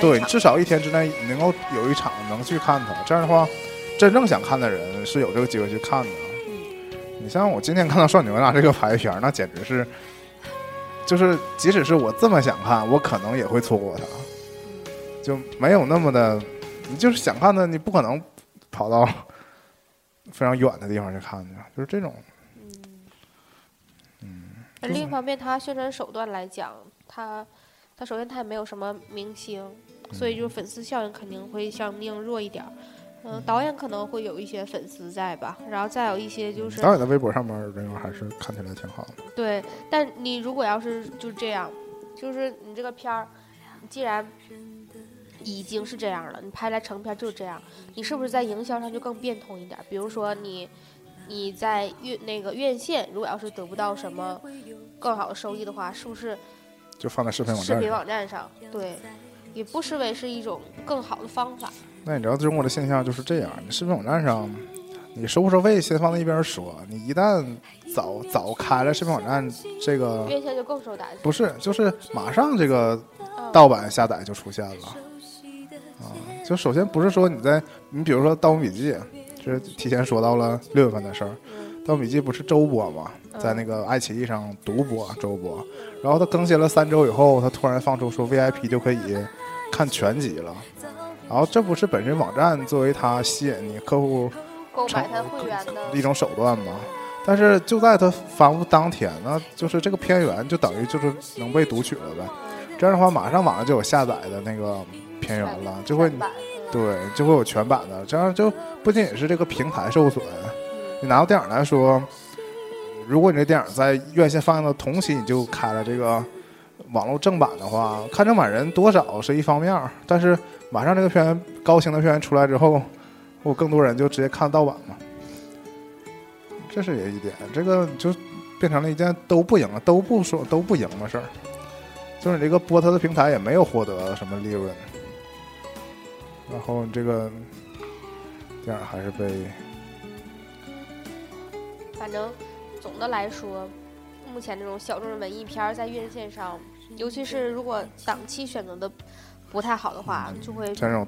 A: 对。至少一天之内能够有一场能去看它，这样的话，真正想看的人是有这个机会去看的。
B: 嗯
A: 你像我今天看到《少女哪吒》这个排片儿，那简直是，就是即使是我这么想看，我可能也会错过它，就没有那么的，你就是想看的，你不可能跑到非常远的地方去看去，就是这种，嗯
B: 那另一方面，它宣传手段来讲，它它首先它也没有什么明星，所以就是粉丝效应肯定会相应弱一点儿。嗯，导演可能会有一些粉丝在吧，然后再有一些就是
A: 导演的微博上面人缘还是看起来挺好的。
B: 对，但你如果要是就这样，就是你这个片儿，既然已经是这样了，你拍来成片就是这样，你是不是在营销上就更变通一点儿？比如说你你在院那个院线，如果要是得不到什么更好的收益的话，是不是
A: 就放在视频网
B: 视频。网站上？对，也不失为是一种更好的方法。
A: 那你知道中国的现象就是这样，你视频网站上，你收不收费先放在一边说，你一旦早早开了视频网站，这个
B: 院线就更受打击。
A: 不是就是马上这个
B: 嗯
A: 盗版下载就出现了。啊，就首先不是说你在你比如说《盗墓笔记》，这是提前说到了六月份的事儿，
B: 嗯《
A: 盗墓笔记》不是周播吗，在那个爱奇艺上独播周播，然后它更新了三周以后，它突然放出说 VIP 就可以看全集了。然后这不是本身网站作为它吸引你客户
B: 购买它会员的
A: 一种手段吗？但是就在它发布当天呢，就是这个片源就等于就是能被读取了呗。这样的话，马上网上就有下载的那个片源了，就会对，就会有全版的，这样就不仅仅是这个平台受损，你拿到电影来说，如果你这电影在院线放映的同期你就开了这个网络正版的话，看正版人多少是一方面儿，但是马上这个片高清的片出来之后，我更多人就直接看盗版嘛，这是也一点，这个就变成了一件都不赢，都不说都不赢的事儿，就是你这个播它的平台也没有获得什么利润。然后这个电影还是被
B: 反正总的来说，目前这种小众的文艺片儿在院线上，尤其是如果档期选择的不太好的话，就会
A: 像这种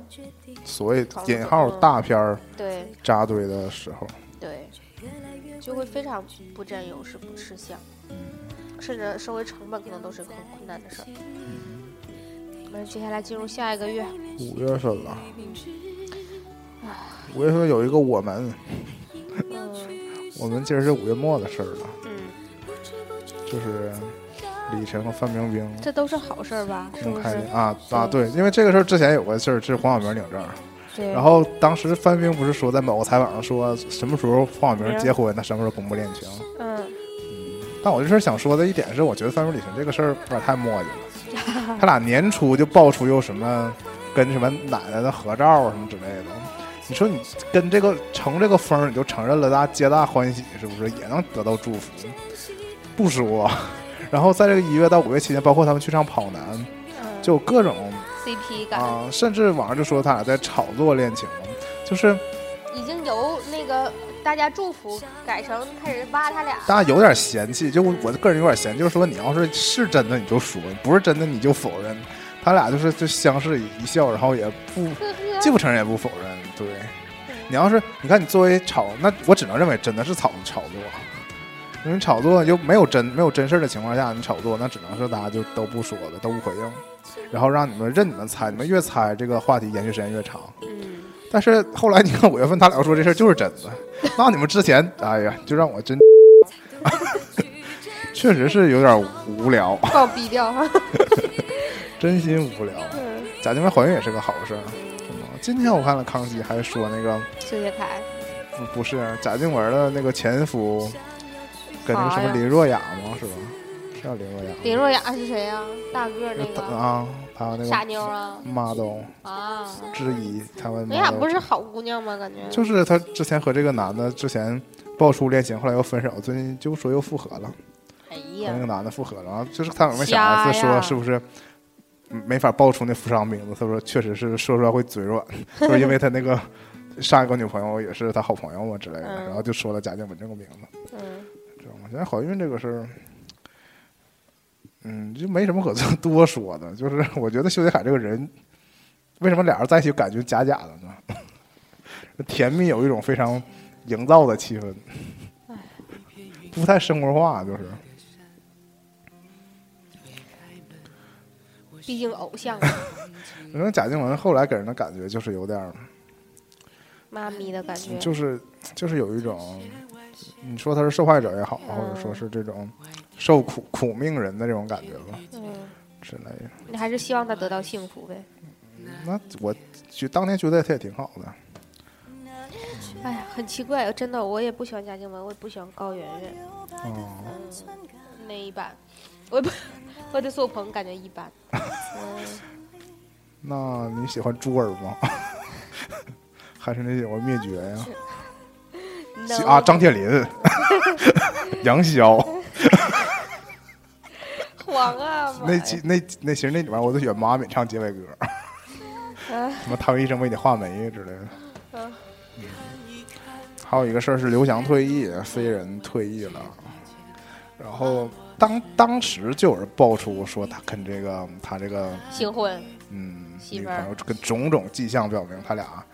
A: 所谓引号大片儿
B: 对
A: 扎堆的时候，
B: 对，就会非常不占优势、不吃香，甚至收回成本可能都是很困难的事儿。那接下来进入下一个月，
A: 五月份了，五月份有一个我们，
B: 嗯
A: 我们今儿是五月末的事儿了，
B: 嗯，
A: 就是李晨和范冰冰
B: 这都是好事儿吧？是
A: 公
B: 不是？
A: 开心啊啊对，因为这个事儿之前有个事儿是黄晓明领证，
B: 对。
A: 然后当时范冰冰不是说在某个采访上说什么时候黄晓明结婚，那什么时候公布恋情。
B: 嗯，
A: 但我就是想说的一点是，我觉得范冰冰李晨这个事儿有点太磨叽了。他俩年初就爆出又什么跟什么奶奶的合照啊什么之类的，你说你跟这个乘这个风，你就承认了，大家皆大欢喜，是不是也能得到祝福？不说，然后在这个一月到五月期间，包括他们去上跑男，
B: 嗯。
A: 就各种
B: CP 感、
A: 啊，甚至网上就说他俩在炒作恋情，就是
B: 已经由那个大家祝福改成开始挖他俩。
A: 大家有点嫌弃，就我我个人有点嫌弃，就是说你要是是真的你就说，不是真的你就否认。他俩就是就相视一笑，然后也不既不承认也不否认。对，你要是你看你作为炒，那我只能认为真的是炒炒作，因为炒作就没有真没有真事儿的情况下，你炒作那只能是大家就都不说了，都不回应，然后让你们任你们猜，你们越猜这个话题延续时间越长。
B: 嗯，
A: 但是后来你看五月份他俩说这事儿就是真的，那你们之前哎呀，就让我真 确实是有点无聊，
B: 把我逼掉。哈。
A: 真心无聊。
B: 嗯，
A: 贾静雯怀孕也是个好事儿，今天我看了康熙还说那个
B: 谢谢台，
A: 不不是贾静雯的那个前夫跟那个什么林若雅吗？是吧？是叫林若雅？
B: 林若雅是谁呀？大个儿那个
A: 啊，还有那
B: 傻
A: 个
B: 妞啊
A: model
B: 啊！
A: 之一，他们
B: 林雅不是好姑娘吗？感觉
A: 就是她之前和这个男的之前爆出恋情，后来又分手，最近就说又复合了，
B: 哎
A: 和那个，男的复合了。然后就是他有没有小
B: 瞎
A: S 说是不是嗯没法爆出那富商名字？他说确实是说出来会嘴软，就是因为他那个上一个女朋友也是他好朋友嘛之类的，
B: 嗯
A: 然后就说了贾静雯这个名字，
B: 嗯，
A: 知道吗？现在怀孕这个事儿。嗯，就没什么可 多说的，就是我觉得修杰楷这个人，为什么俩人在一起感觉假假的呢？甜蜜有一种非常营造的气氛，不太生活化，就是。
B: 毕竟偶像
A: 反正 贾静雯后来给人的感觉就是有点儿，
B: 妈咪的感觉，
A: 就是就是有一种，你说他是受害者也好，
B: 嗯
A: 或者说是这种受苦苦命人的这种感觉吧
B: 嗯，
A: 之类的。
B: 你还是希望他得到幸福呗。
A: 那我就当年觉得他也挺好的，
B: 哎呀，很奇怪，真的，我也不喜欢贾静雯，我也不喜欢高圆圆，
A: 哦，
B: 嗯，那一版，我也不，我对苏有朋感觉一般。嗯，
A: 那你喜欢朱儿吗？还是那喜欢灭绝呀？喜
B: no
A: 啊，张铁林、杨逍，
B: 黄啊，
A: 那
B: 呀。
A: 期那那其实那里面我都喜欢马敏唱结尾歌，
B: 啊
A: 什么唐医生为你画眉之类的。还有一个事儿是刘翔退役，飞人退役了，然后当当时就有人爆出说他跟这个他这个
B: 新婚，
A: 嗯女朋友跟种种迹象表明他俩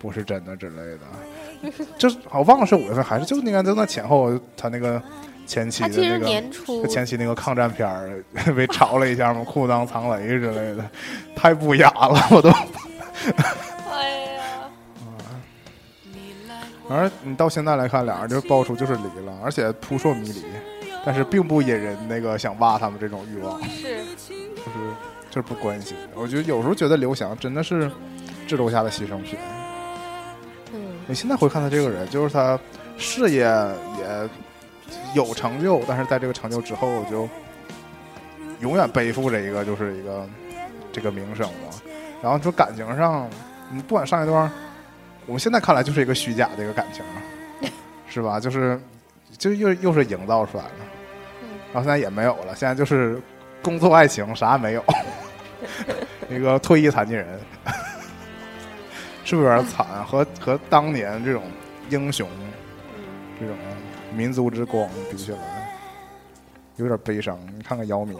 A: 不是真的之类的，就是我忘了是五月份还是就应该就那前后他那个前期的那个。
B: 年初
A: 前期那个抗战片儿被炒了一下嘛，裤裆藏雷之类的，太不雅了，我都。
B: 哎呀，
A: 而你到现在来看，俩人就爆出就是离了，而且扑朔迷离，但是并不引人那个想挖他们这种欲望，
B: 是，
A: 就是就是不关心。我觉得有时候觉得刘翔真的是制度下的牺牲品。你现在回看他这个人，就是他事业也有成就，但是在这个成就之后，就永远背负着一个就是一个这个名声嘛。然后说感情上，你不管上一段，我们现在看来就是一个虚假的一个感情，是吧？就是就又又是营造出来的，然后现在也没有了，现在就是工作爱情啥也没有，一个退役残疾人。是不是有点惨？和和当年这种英雄、
B: 嗯，
A: 这种民族之光比起来，有点悲伤。你看看姚明，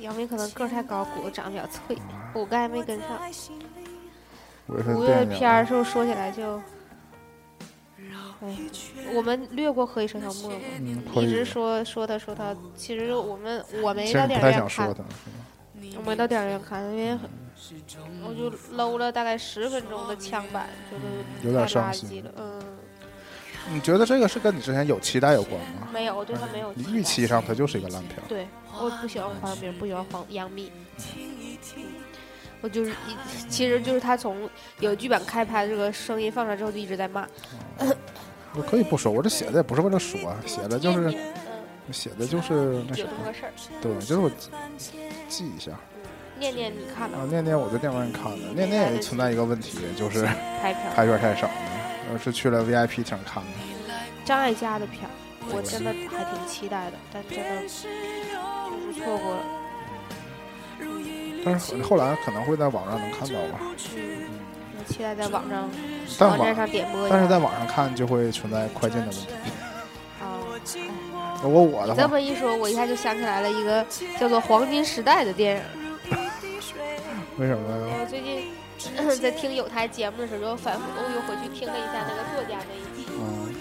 B: 姚明可能个儿太高，骨头长得比较脆，骨钙没跟上。五月片儿是不是说起来就，哎，我们略过《何以笙箫默》嘛，
A: 嗯，
B: 一直说说他说他，其实我们我没到电影院看，我没到电影院看，因为很我就搂了大概十分钟的枪版，觉得
A: 有点伤心
B: 了。嗯，
A: 你觉得这个是跟你之前有期待有关吗？
B: 没有，我对他没有
A: 你
B: 期待
A: 预期上它就是一个烂片。
B: 对，我不喜欢黄晓明，不喜欢黄杨幂。我就是一，其实就是他从有剧本开拍这个声音放出来之后，就一直在骂。
A: 我可以不说，我这写的也不是为了说，写的就是写的就是那什么，
B: 有这么个事儿。
A: 对，就是我记记一下
B: 念念，你看了
A: 啊。念念我在电影院看的，念念也存在一个问题，就是
B: 拍片
A: 太少了，我是去了 VIP 厅看的。
B: 张艾嘉的片儿，我真的还挺期待的，但真的就是错过了。
A: 但是后来可能会在网上能看到吧，
B: 嗯，我期待在网上
A: 但网
B: 网站上点播。
A: 但是在网上看就会存在快进的问题。
B: 啊，哎
A: 如果我的
B: 你这，么一说，我一下就想起来了一个叫做《黄金时代》的电影。
A: 为什么呢？
B: 我最近 在听有台节目的时候，就反复我又回去听了一下那个作家那一集，
A: 嗯，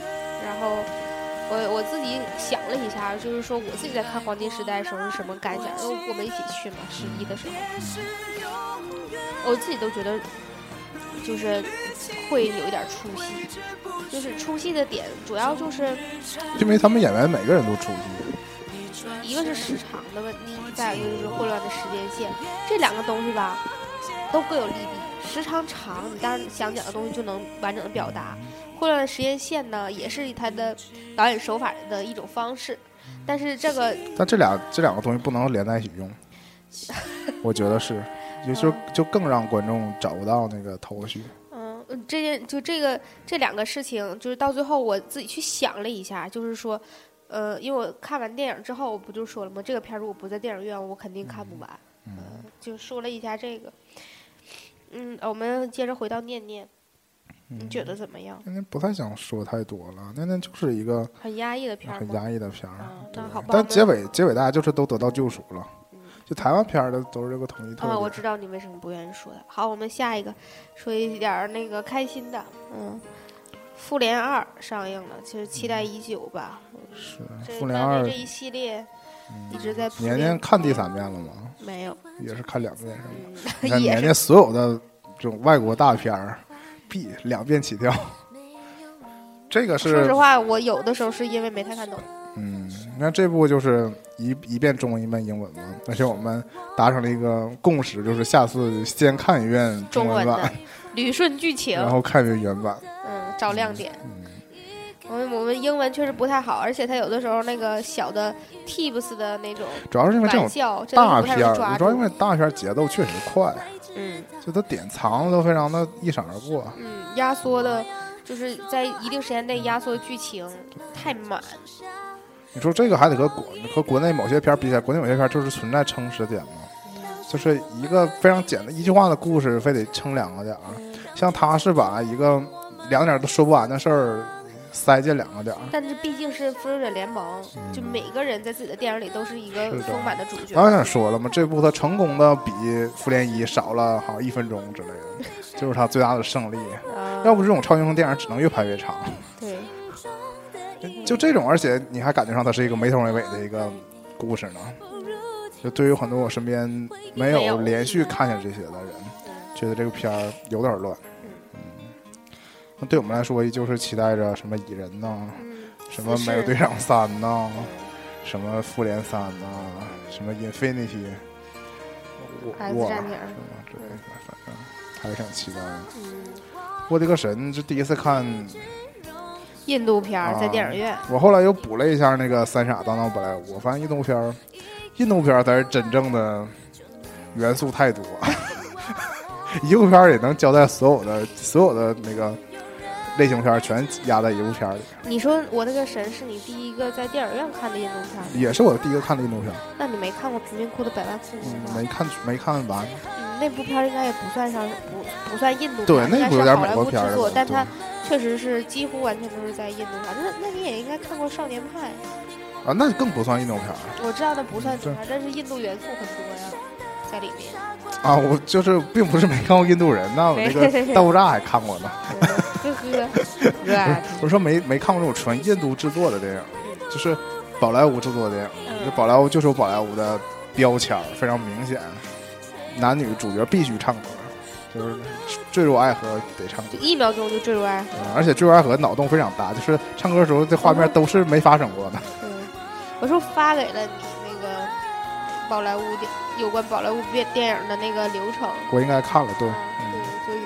B: 然后我我自己想了一下，就是说我自己在看《黄金时代》的时候是什么感想？因为我们一起去嘛，十一的时候，我自己都觉得就是会有一点出戏，就是出戏的点，主要就是
A: 因为他们演员每个人都出戏，
B: 一个是时长的问题，再一个就是混乱的时间线，这两个东西吧，都各有利弊。时长长，你当然想讲的东西就能完整的表达；混乱的时间线呢，也是他的导演手法的一种方式。但是这个
A: 但这俩这两个东西不能连在一起用，我觉得是，也就就更让观众找不到那个头绪。
B: 嗯，嗯这件就这个这两个事情，就是到最后我自己去想了一下，就是说，呃，因为我看完电影之后，我不就说了吗？这个片儿如果不在电影院，我肯定看不完。嗯，就说了一下这个。嗯，我们接着回到念念，你觉得怎么样？
A: 念念不太想说太多了，念念就是一个
B: 很压抑的片儿？
A: 很压抑的片儿
B: 啊。那好吧
A: 但结尾结尾大家就是都得到救赎了，就台湾片儿的都是这个统一特
B: 啊，我。知道你为什么不愿意说的。好，我们下一个说一点儿那个开心的。嗯，《复联二》上映了，其实期待已久吧。
A: 是《复联二
B: 这》，一系列一直在铺
A: 年年看第三遍了吗？
B: 没有，
A: 也是看两遍是吗？
B: 嗯，
A: 你看 年年所有的这种外国大片儿，必两遍起跳。这个是说
B: 实话，我有的时候是因为没太看懂。
A: 嗯，你看这部就是一一遍中文一遍英文嘛，而且我们达成了一个共识，就是下次先看一遍
B: 中文
A: 版，
B: 捋顺剧情，
A: 然后看一遍原版。
B: 嗯，找亮点。
A: 嗯
B: 我们我们英文确实不太好，而且它有的时候那个小的 tips 的那种
A: 主要是因为这种大片儿，
B: 容易抓
A: 主要因为。大片儿节奏确实快，
B: 嗯
A: 就它点藏的都非常的一闪而过。
B: 嗯，压缩的，就是在一定时间内压缩剧情太满。
A: 你说这个还得和国和国内某些片儿比起来，国内某些片儿就是存在撑时点嘛，就是一个非常简单一句话的故事，非得撑两个点儿。像他是把一个两点都说不完的事儿塞进两个点儿。
B: 但是毕竟是复仇者联盟，就每个人在自己的电影里都是一个丰满的主角。
A: 刚才说了嘛，这部它成功的比《复联一》少了好像一分钟之类的，就是它最大的胜利。
B: 啊，
A: 要不这种超英雄电影只能越拍越长。
B: 对，
A: 就这种，而且你还感觉上它是一个没头没尾的一个故事呢。就对于很多我身边没有
B: 没有
A: 连续看下这些的人，觉得这个片儿有点乱。嗯，那对我们来说，就是期待着什么蚁人呐，
B: 嗯，
A: 什么美国队长三呐，什么复联三呐，什么 Infinity，我
B: X
A: 我
B: 战警
A: 什么之类的，反正还是挺期待的。
B: 嗯，
A: 我的个神！这第一次看，
B: 印度片儿在
A: 啊
B: 电影院，
A: 我后来又补了一下那个《三傻大闹宝莱坞》，我发现印度片儿，印度片儿才是真正的元素太多，一部片儿也能交代所有的所有的那个类型片全压在一部片里，
B: 你说我那个神是你第一个在电影院看的印度片吗？
A: 也是我第一个看的印度片，
B: 那你没看过《贫民窟的百万富翁》
A: 嗯，
B: 吗？
A: 没看没看完，
B: 嗯，那部片应该也不算上不不算印度片
A: 对那部有点美国片儿
B: 制作，
A: 了
B: 但它确实是几乎完全都是在印度片儿。那那你也应该看过《少年派》，
A: 啊，那更不算印度片
B: 我知道那不算印度片，但是印度元素很多呀，在里面。
A: 啊，我就是并不是没看过印度人那，我那个爆炸还看过呢。
B: 呵呵，
A: 我说没没看过这种纯印度制作的电影，就是宝莱坞制作的电影。就宝莱坞就是有宝莱坞的标签，非常明显，男女主角必须唱歌，就是坠入爱河得唱歌
B: 就。一秒钟就坠入爱河。
A: 嗯而且坠入爱河脑洞非常大，就是唱歌的时候这画面都是没发生过的。
B: 嗯，我说发给了你那个宝莱坞的有关宝莱坞电电影的那个流程。
A: 我应该看了，对，
B: 嗯，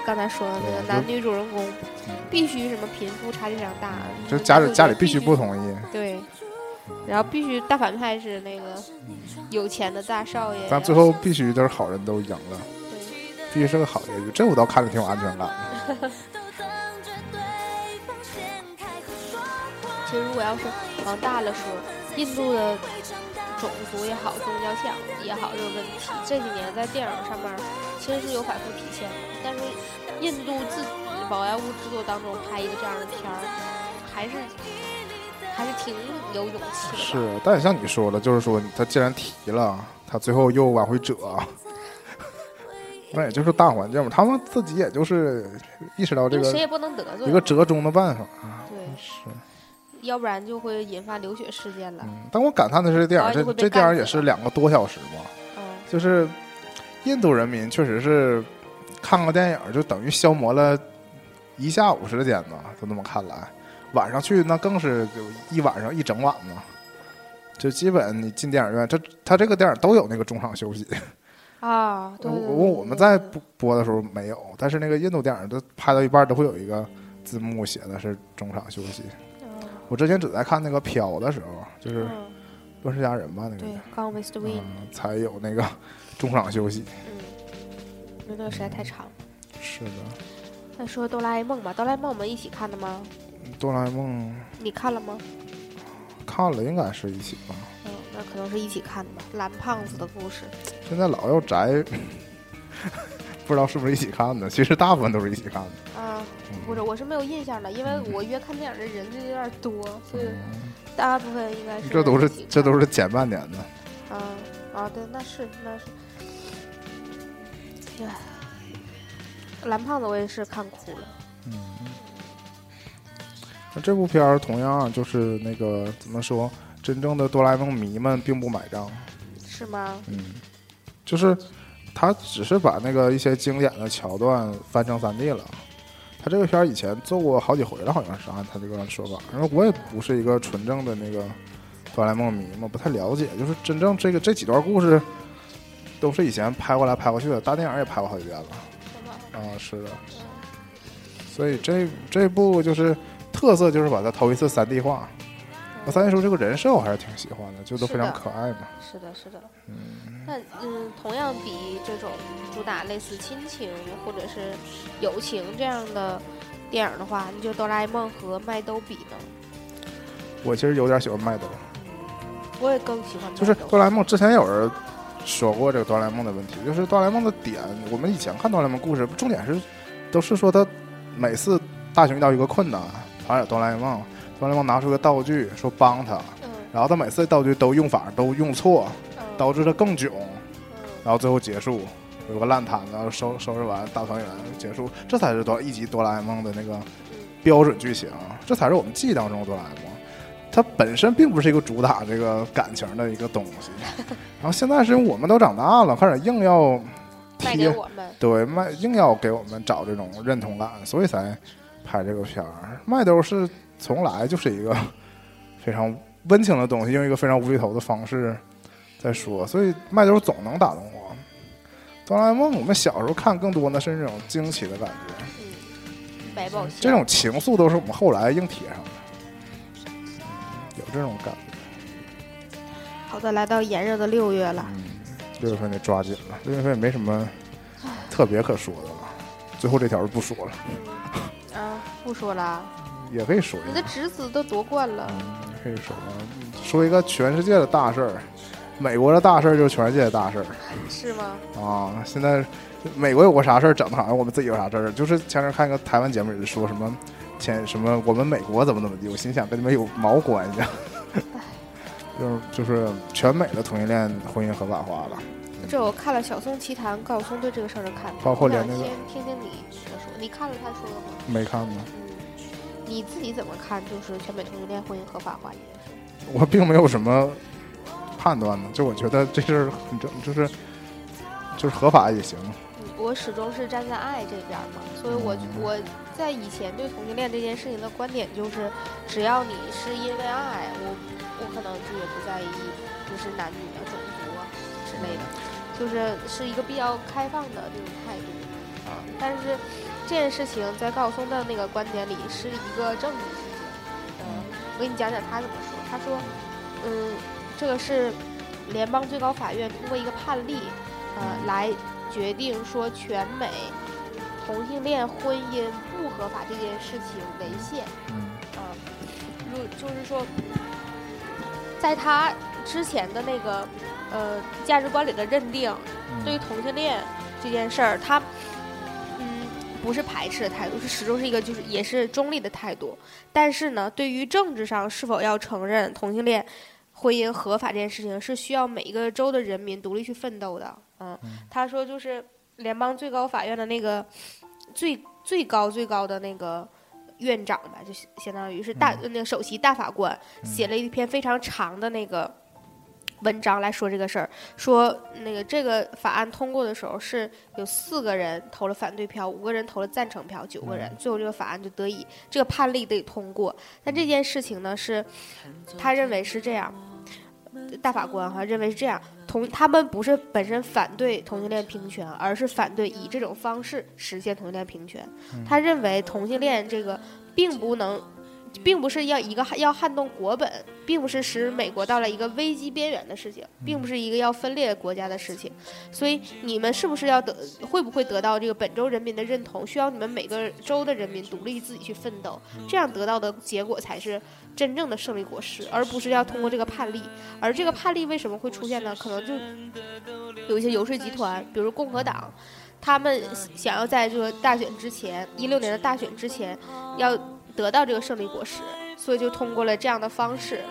B: 刚才说的那个男女主人公
A: 嗯
B: 必须什么贫富差距非常大，
A: 就家里家里必须不同意。
B: 对，然后必须大反派是那个有钱的大少爷，
A: 但最后必须都是好人都赢了，
B: 对
A: 必须是个好结局。这我倒看着挺有安全感的。
B: 其实如果要是往大了说，印度的种族也好，宗教信仰也好，这个问题这几年在电影上面其实是有反复体现的。但是印度自己宝莱坞制作当中拍一个这样的片儿，还是还是挺有勇气的。
A: 是，但也像你说的，就是说他既然提了，他最后又往回折，那也就是大环境嘛。他们自己也就是意识到这个
B: 谁也不能得罪
A: 一个折中的办法啊。
B: 对，
A: 是，
B: 要不然就会引发流血事件了。
A: 嗯，但我感叹的是，电影这这电影也是两个多小时嘛，
B: 嗯，
A: 就是印度人民确实是看个电影就等于消磨了一下午时间呢，就那么看来。晚上去那更是就一晚上一整晚嘛，就基本你进电影院，这他这个电影都有那个中场休息。
B: 啊，对
A: 我
B: 对对
A: 我我们在播播的时候没有，但是那个印度电影都拍到一半都会有一个字幕写的是中场休息。
B: 嗯
A: 我之前只在看那个《飘》的时候，就是《
B: 嗯，
A: 乱世佳人》吧，那个
B: 对，刚 wind，
A: 嗯，才有那个 中场休息。
B: 嗯，因为那个实在太长了。
A: 是的，
B: 那说哆啦 A 梦吧，哆啦 A 梦我们一起看的吗？
A: 哆啦 A 梦
B: 你看了吗？
A: 看了，应该是一起吧。
B: 嗯，那可能是一起看的吧。蓝胖子的故事，
A: 现在老要宅，不知道是不是一起看的。其实大部分都是一起看的。
B: 啊，不是，我是没有印象的，因为我约看电影的人就有点多，所以
A: 嗯
B: 大部分应该是
A: 这都是这都是前半年的。
B: 啊啊，对，那是那是，哎，蓝胖子我也是看哭了。
A: 嗯那这部片儿同样就是那个怎么说，真正的哆啦 A 梦迷们并不买账。
B: 是吗？
A: 嗯，就是他只是把那个一些经典的桥段翻成三 D 了。他这个片儿以前做过好几回了，好像是按他这个说法。然后我也不是一个纯正的那个哆啦 A 梦迷嘛，不太了解。就是真正这个这几段故事，都是以前拍过来拍过去的，大电影也拍过好几遍了。啊，是的。所以这这部就是特色，就是把它头一次三 D 化。我三 D 说这个人设我还是挺喜欢的，就都非常可爱嘛。
B: 是的，是的。那嗯，同样比这种主打类似亲情或者是友情这样的电影的话，你就哆啦 A 梦和麦兜比呢？
A: 我其实有点喜欢麦兜。
B: 我也更喜欢。
A: 就是哆啦 A 梦之前有人说过这个哆啦 A 梦的问题，就是哆啦 A 梦的点，我们以前看哆啦 A 梦故事，重点是都是说他每次大雄遇到一个困难，好像有哆啦 A 梦，哆啦 A 梦拿出个道具说帮他，
B: 嗯
A: 然后他每次道具都用法都用错，
B: 嗯
A: 导致他更囧，
B: 嗯
A: 然后最后结束。有个烂摊子，收收拾完大团圆结束，这才是哆一集哆啦 A 梦的那个
B: 嗯
A: 标准剧情，这才是我们记忆当中的哆啦 A 梦。它本身并不是一个主打这个感情的一个东西，然后现在是因为我们都长大了，开始硬要贴，
B: 我们。
A: 对卖硬要给我们找这种认同感，所以才拍这个片儿。麦兜是从来就是一个非常温情的东西，用一个非常无厘头的方式在说，所以麦兜总能打动我。哆啦 A 梦，我们小时候看更多呢是那种惊奇的感觉，
B: 嗯，百宝箱
A: 这种情愫都是我们后来硬贴上的，嗯有这种感觉。
B: 好的，来到炎热的六月了，
A: 嗯，六月份得抓紧了，六月份也没什么特别可说的了。最后这条就不说了，
B: 啊，不说了，
A: 也可以说
B: 你的，侄子都夺冠了，
A: 嗯，可以说说一个全世界的大事儿。美国的大事儿就是全世界的大事儿
B: 是吗？
A: 啊！现在美国有过啥事儿，整的好像我们自己有啥事儿。就是前阵看一个台湾节目里说什么前什么我们美国怎么怎么地，我心想跟你们有毛关系啊？就 是就是全美的同性恋婚姻合法化了。
B: 这我看了小松奇谈高晓松对这个事儿的看法，
A: 包括连那个
B: 先听听你的说，你看了他说了吗？
A: 没看呢，
B: 嗯，你自己怎么看？就是全美同性恋婚姻合法化这件事？
A: 我并没有什么判断呢，就我觉得这事儿很正，就是就是合法也行。
B: 嗯，我始终是站在爱这边嘛，所以我我在以前对同性恋这件事情的观点就是，只要你是因为爱，我我可能就也不在意，就是男女啊、种族啊之类的，就是是一个比较开放的这种态度啊。但是这件事情在高晓松的那个观点里是一个政治事情，嗯，我给你讲讲他怎么说。他说，嗯，这个是联邦最高法院通过一个判例，呃，来决定说全美同性恋婚姻不合法这件事情违宪。
A: 嗯
B: 啊，如就是说，在他之前的那个呃价值观里的认定，对于
A: 嗯
B: 同性恋这件事儿，他嗯不是排斥的态度，是始终是一个就是也是中立的态度。但是呢，对于政治上是否要承认同性恋婚姻合法这件事情，是需要每一个州的人民独立去奋斗的。嗯，他说就是联邦最高法院的那个最最高最高的那个。院长吧，就相当于是大、那个首席大法官，写了一篇非常长的那个文章来说这个事儿，说那个这个法案通过的时候是有四个人投了反对票，五个人投了赞成票，九个人，最后这个法案就得以这个判例得以通过。但这件事情呢，是他认为是这样，大法官哈认为是这样，同他们不是本身反对同性恋平权，而是反对以这种方式实现同性恋平权。他认为同性恋这个并不能。并不是要一个要撼动国本，并不是使美国到了一个危机边缘的事情，并不是一个要分裂国家的事情。所以你们是不是要得，会不会得到这个本州人民的认同？需要你们每个州的人民独立自己去奋斗，这样得到的结果才是真正的胜利果实，而不是要通过这个判例。而这个判例为什么会出现呢？可能就有一些游说集团，比如共和党，他们想要在这个大选之前，一六年的大选之前，要。得到这个胜利果实，所以就通过了这样的方式，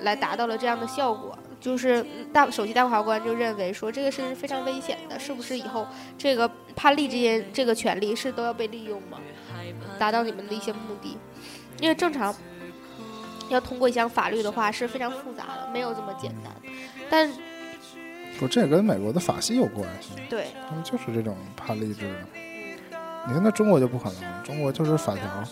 B: 来达到了这样的效果。就是大首席大法官就认为说这个是非常危险的，是不是以后这个判例之间这个权利是都要被利用吗？达到你们的一些目的？因为正常要通过一项法律的话是非常复杂的，没有这么简单。但
A: 不，这也跟美国的法系有关系。
B: 对，
A: 他们就是这种判例制的。你看，那中国就不可能，中国就是法条。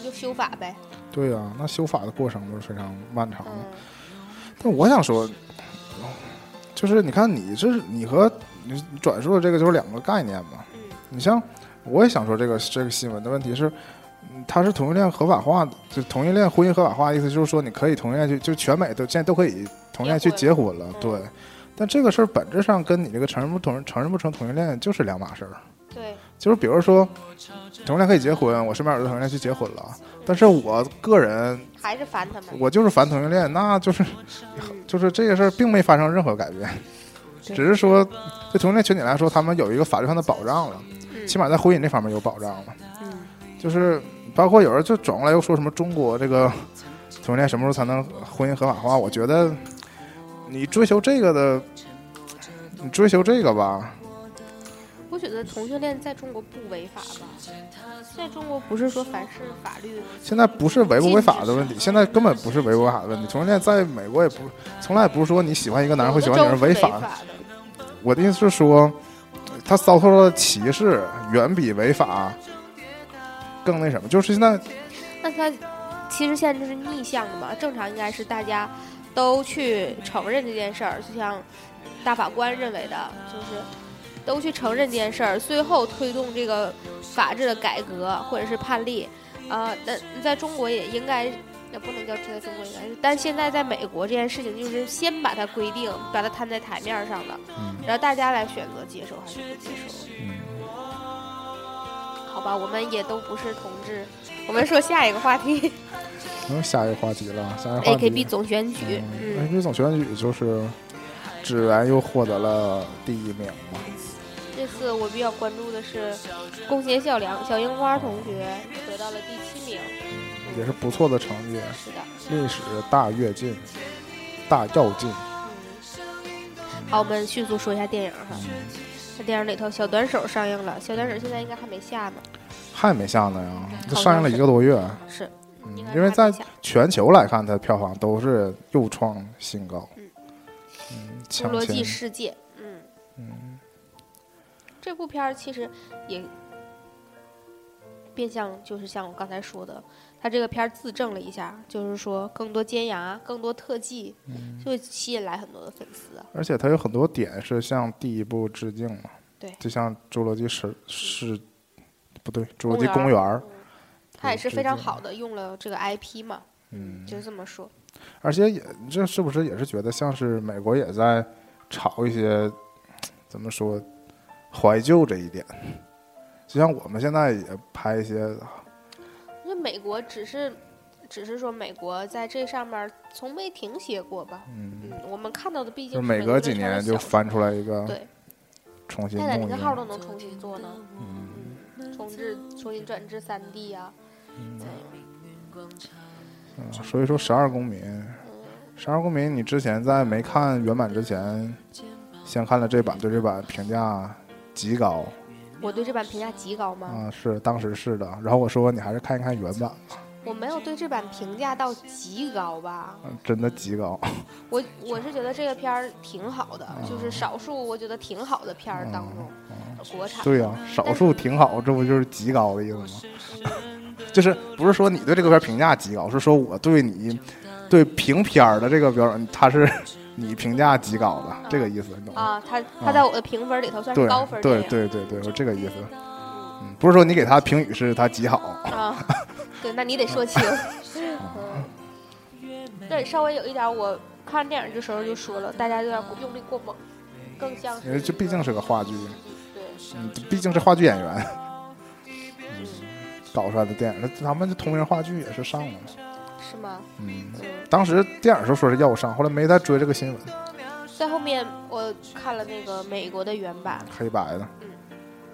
B: 就修法呗。
A: 对呀，那修法的过程都是非常漫长的。
B: 嗯，
A: 但我想说，就是你看，你这是你和你转述的这个就是两个概念嘛。
B: 嗯
A: 你像，我也想说这个这个新闻的问题是，嗯它是同性恋合法化，就同性恋婚姻合法化，意思就是说你可以同性恋去，就全美都现在都可以同性恋去结婚了。
B: 嗯
A: 对，但这个事儿本质上跟你这个承认不同承认不成同性恋就是两码事儿。
B: 对，
A: 就是比如说，同性恋可以结婚，我身边有的同性恋去结婚了，但是我个人
B: 还是烦他们。
A: 我就是烦同性恋，那就是
B: 嗯
A: 就是这个事儿并没发生任何改变，只是说对同性恋群体来说，他们有一个法律上的保障了，
B: 嗯
A: 起码在婚姻这方面有保障了。
B: 嗯
A: 就是包括有人就转过来又说什么中国这个同性恋什么时候才能婚姻合法化？我觉得你追求这个的，你追求这个吧，
B: 我觉得同性恋在中国不违法吧？在中国不是说凡是法律
A: 现在不是违不违法的问题，现在根本不是违不违法的问题。同性恋在美国也不从来也不是说你喜欢一个男人会喜欢女人
B: 违
A: 法。
B: 的。
A: 我的意思是说，他遭受到的歧视远比违法更那什么。就是现在
B: 那他其实现在就是逆向的嘛，正常应该是大家都去承认这件事儿，就像大法官认为的，就是都去承认这件事儿，最后推动这个法治的改革或者是判例。啊、那在中国也应该，也不能叫在中国应该是，但现在在美国这件事情就是先把它规定，把它摊在台面上了，
A: 嗯
B: 然后大家来选择接受还是不接受。
A: 嗯，
B: 好吧，我们也都不是同志。我们说下一个话题
A: 嗯，下一个话题了，下一个话题。
B: ，AKB 总选举。嗯
A: ，AKB 总选举就是指原又获得了第一名嘛。
B: 这次我比较关注的是宫胁小良小樱花同学得到了第七名。
A: 也是不错的成绩，
B: 是的，
A: 历史大跃进，大跃进。
B: 嗯。好，我们迅速说一下电影哈。这电影里头小短手上映了，小短手现在应该还没下呢。
A: 还没下呢呀，这上映了一个多月。
B: 是，
A: 嗯，因为在全球来看，它的票房都是又创新高。
B: 嗯
A: 嗯，《
B: 侏罗纪世界》。嗯
A: 嗯
B: 这部片儿其实也变相就是像我刚才说的，他这个片儿自证了一下，就是说更多尖牙、更多特技，
A: 嗯
B: 就会吸引来很多的粉丝啊。
A: 而且它有很多点是向第一部致敬嘛。
B: 对
A: 就像《侏罗纪世世》不对，《侏罗纪
B: 公
A: 公园》儿。
B: 它也是非常好的用了这个 IP 嘛，
A: 嗯，
B: 就这么说。
A: 而且也这是不是也是觉得像是美国也在炒一些怎么说怀旧这一点？就像我们现在也拍一些，
B: 因为美国只是只是说美国在这上面从没停歇过吧。
A: 嗯，
B: 嗯，我们看到的毕竟
A: 是每隔几年就翻出来一个
B: 对
A: 重新
B: 泰坦尼
A: 弄一个，
B: 克号都能重新做呢，
A: 嗯
B: 嗯，重置重新转至三 D 呀、
A: 嗯
B: 嗯
A: 嗯，所以说《十二公民》，《十二公民》你之前在没看原版之前，先看了这版，对这版评价极高
B: 我对这版评价极高吗。
A: 啊，是当时是的。然后我说你还是看一看原版吧，
B: 我没有对这版评价到极高吧，
A: 嗯真的极高。
B: 我我是觉得这个片儿挺好的，
A: 哦
B: 就是少数我觉得挺好的片儿当中，国产
A: 对呀、少数挺好，这不就是极高的意思吗？就是不是说你对这个片评价极高，是说我对你对评片儿的这个标准，它是你评价极高的这个意思，你懂吗？
B: 啊，他他在我的评分里头算是高分
A: 对对对对，我这个意思。嗯，不是说你给他评语是他极好，
B: 啊，对，那你得说清。嗯，对，稍微有一点，我看电影的时候就说了，大家有点用力过猛，更像
A: 因为
B: 是
A: 这毕竟是个话剧，
B: 对，
A: 嗯，毕竟是话剧演员。嗯搞出来的电影，那咱们这同名话剧也是上了嘛。
B: 是吗？
A: 嗯，
B: 嗯，
A: 当时电影时候说是要上，后来没再追这个新闻，
B: 在后面我看了那个美国的原版，
A: 黑白的，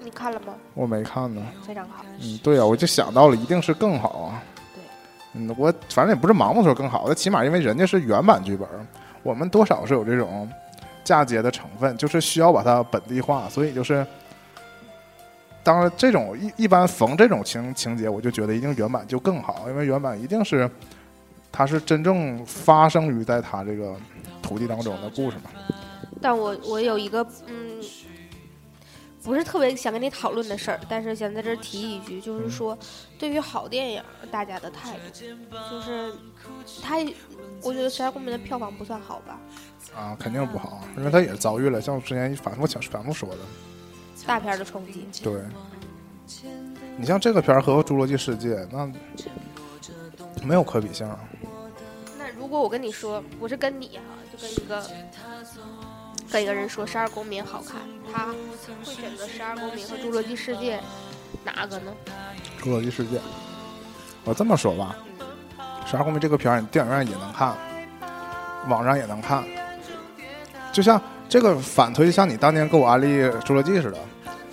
B: 你看了吗？
A: 我没看呢。
B: 非常好。
A: 嗯，对啊，我就想到了，一定是更好啊。
B: 对，
A: 嗯，我反正也不是盲目说更好的，起码因为人家是原版剧本，我们多少是有这种嫁接的成分，就是需要把它本地化，所以就是。当然，这种一一般逢这种情情节，我就觉得一定原版就更好，因为原版一定是它是真正发生于在他这个土地当中的故事嘛。
B: 但我我有一个嗯，不是特别想跟你讨论的事儿，但是想在这儿提一句，就是说，对于好电影大家的态度，就是他，我觉得《十二公民》的票房不算好吧，
A: 啊，肯定不好，因为他也遭遇了像之前反复讲反复说的，
B: 大片儿的冲击。
A: 对，你像这个片儿和《侏罗纪世界》，那没有可比性。
B: 那如果我跟你说，我是跟你哈、就跟一个跟一个人说《十二公民》好看，他会选择《十二公民》和《侏罗纪世界》哪个呢？
A: 《侏罗纪世界》，我这么说吧，《十二公民》这个片儿，你电影院也能看，网上也能看。就像这个反推，就像你当年给我安利《侏罗纪》似的，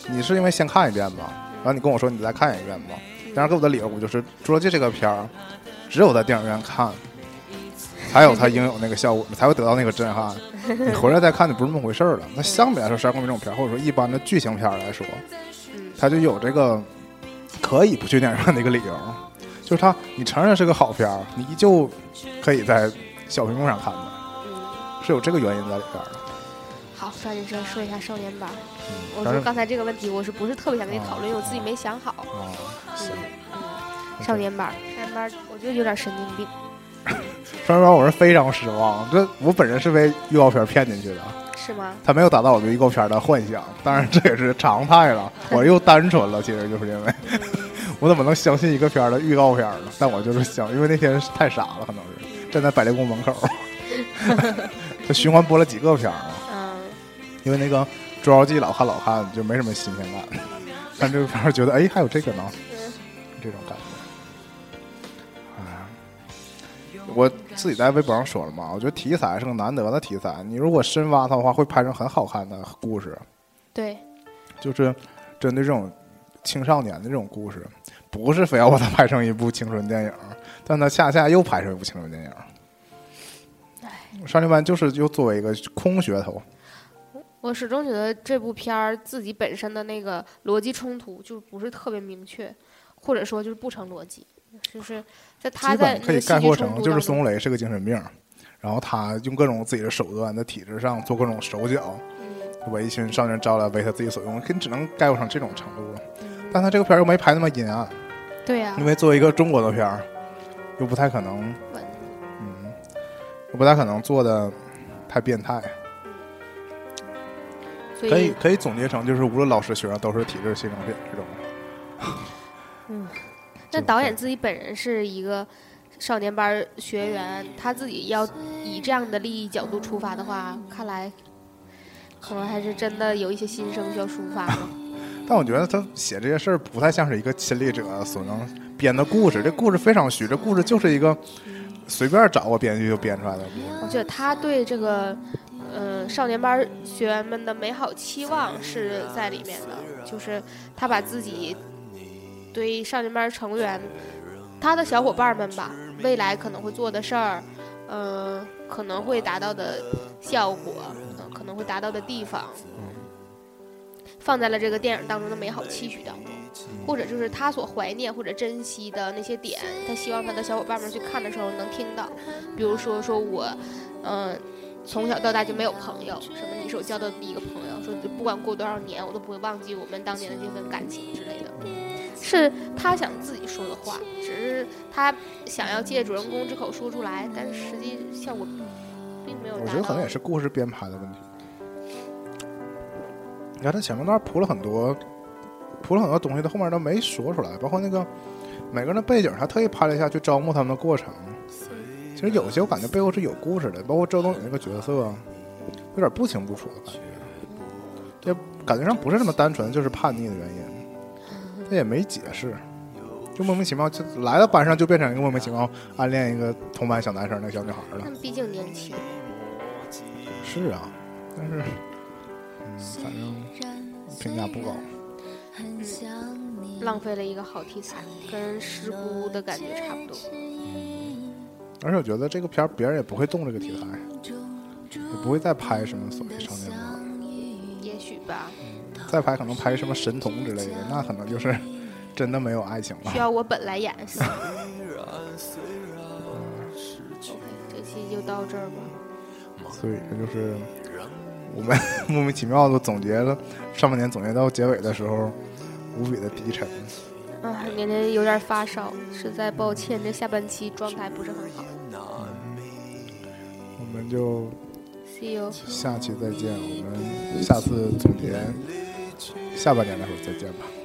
A: 你是因为先看一遍嘛，然后你跟我说你再看一遍嘛。当然给我的理由不就是《侏罗纪》这个片儿，只有在电影院看，才有它应有那个效果，才会得到那个震撼。你回来再看就不是那么回事儿了。那相比来说，《十二公民》这种片儿，或者说一般的剧情片儿来说，
B: 嗯
A: 它就有这个可以不去电影院的一个理由，就是它你承认是个好片儿，你依旧可以在小屏幕上看的，
B: 嗯，
A: 是有这个原因在里边儿的。
B: 好，抓紧时间说一下少年版。
A: 嗯但是
B: 我说刚才这个问题，我是不是特别想跟你讨论？因为我自己没想好。
A: 啊，行
B: 嗯，嗯，少年版，少年班，我觉得有点神经病。
A: 双人版我是非常失望，这我本人是被预告片骗进去的，
B: 是吗？
A: 他没有达到我对预告片的幻想，当然这也是常态了。我又单纯了，其实就是因为
B: 嗯
A: 我怎么能相信一个片儿的预告片呢？但我就是想，因为那天太傻了，可能是站在百丽宫门口，他循环播了几个片儿啊。
B: 嗯，
A: 因为那个《捉妖记》老看老看就没什么新鲜感，看这个片儿觉得哎还有这个呢，
B: 嗯
A: 这种感觉。我自己在微博上说了嘛，我觉得题材是个难得的题材，你如果深挖它的话，会拍成很好看的故事，
B: 对，
A: 就是针对这种青少年的这种故事，不是非要把它拍成一部青春电影，但它恰恰又拍成一部青春电影。少年班就是又作为一个空噱头，
B: 我始终觉得这部片儿自己本身的那个逻辑冲突就不是特别明确，或者说就是不成逻辑，就是
A: 基
B: 在
A: 本可以概括成就是孙红雷是个精神病，然后他用各种自己的手段在体制上做各种手脚，把一群少年招来为他自己所用，可你只能概括成这种程度了。
B: 嗯，
A: 但他这个片儿又没拍那么阴暗，
B: 对呀、
A: 因为作为一个中国的片儿，又不太可能，嗯，又不太可能做的太变态。
B: 所
A: 可以可以总结成就是无论老师学生都是体制牺牲品这种。
B: 那导演自己本人是一个少年班儿学员，他自己要以这样的利益角度出发的话，看来可能还是真的有一些心声需要抒发的。
A: 但我觉得他写这些事儿不太像是一个亲历者所能编的故事，这故事非常虚，这故事就是一个随便找个编剧就编出来的故事。
B: 我觉得他对这个，呃，少年班学员们的美好期望是在里面的，就是他把自己对少年班成员，他的小伙伴们吧，未来可能会做的事儿，呃，可能会达到的效果，呃，可能会达到的地方，放在了这个电影当中的美好期许当中。或者就是他所怀念或者珍惜的那些点，他希望他的小伙伴们去看的时候能听到。比如说，说我，嗯、从小到大就没有朋友，什么你是我交到的第一个朋友，说不管过多少年，我都不会忘记我们当年的这份感情之类的。是他想自己说的话，只是他想要借主人公之口说出来，但是实际效果并没有达到。
A: 我觉得可能也是故事编排的问题。你看他前面段铺了很多，铺了很多东西，他后面都没说出来，包括那个每个人的背景，他特意拍了一下去招募他们的过程。其实有些我感觉背后是有故事的，包括周冬雨那个角色，有点不清不楚的感觉，这感觉上不是那么单纯，就是叛逆的原因，他也没解释，就莫名其妙就来到班上就变成一个莫名其妙暗恋一个同班小男生那个小女孩了
B: 他。们毕竟年轻，
A: 是啊，但是，嗯，反正评价不高。
B: 浪费了一个好题材，跟失孤的感觉差不多。
A: 而且我觉得这个片儿别人也不会动这个题材，也不会再拍什么所谓少年漫，
B: 也许吧，
A: 再拍可能拍什么神童之类的，那可能就是 真的没有爱情了
B: 需。要我本来演是吗？OK，这期就到这儿吧。
A: 所以这就是我们莫名其妙的总结了上半年，总结到结尾的时候，无比的低沉。
B: 啊，年年有点发烧，实在抱歉，这下半期状态不是很好。
A: 我们就
B: See you。
A: 下期再见，我们下次总结下半年的时候再见吧。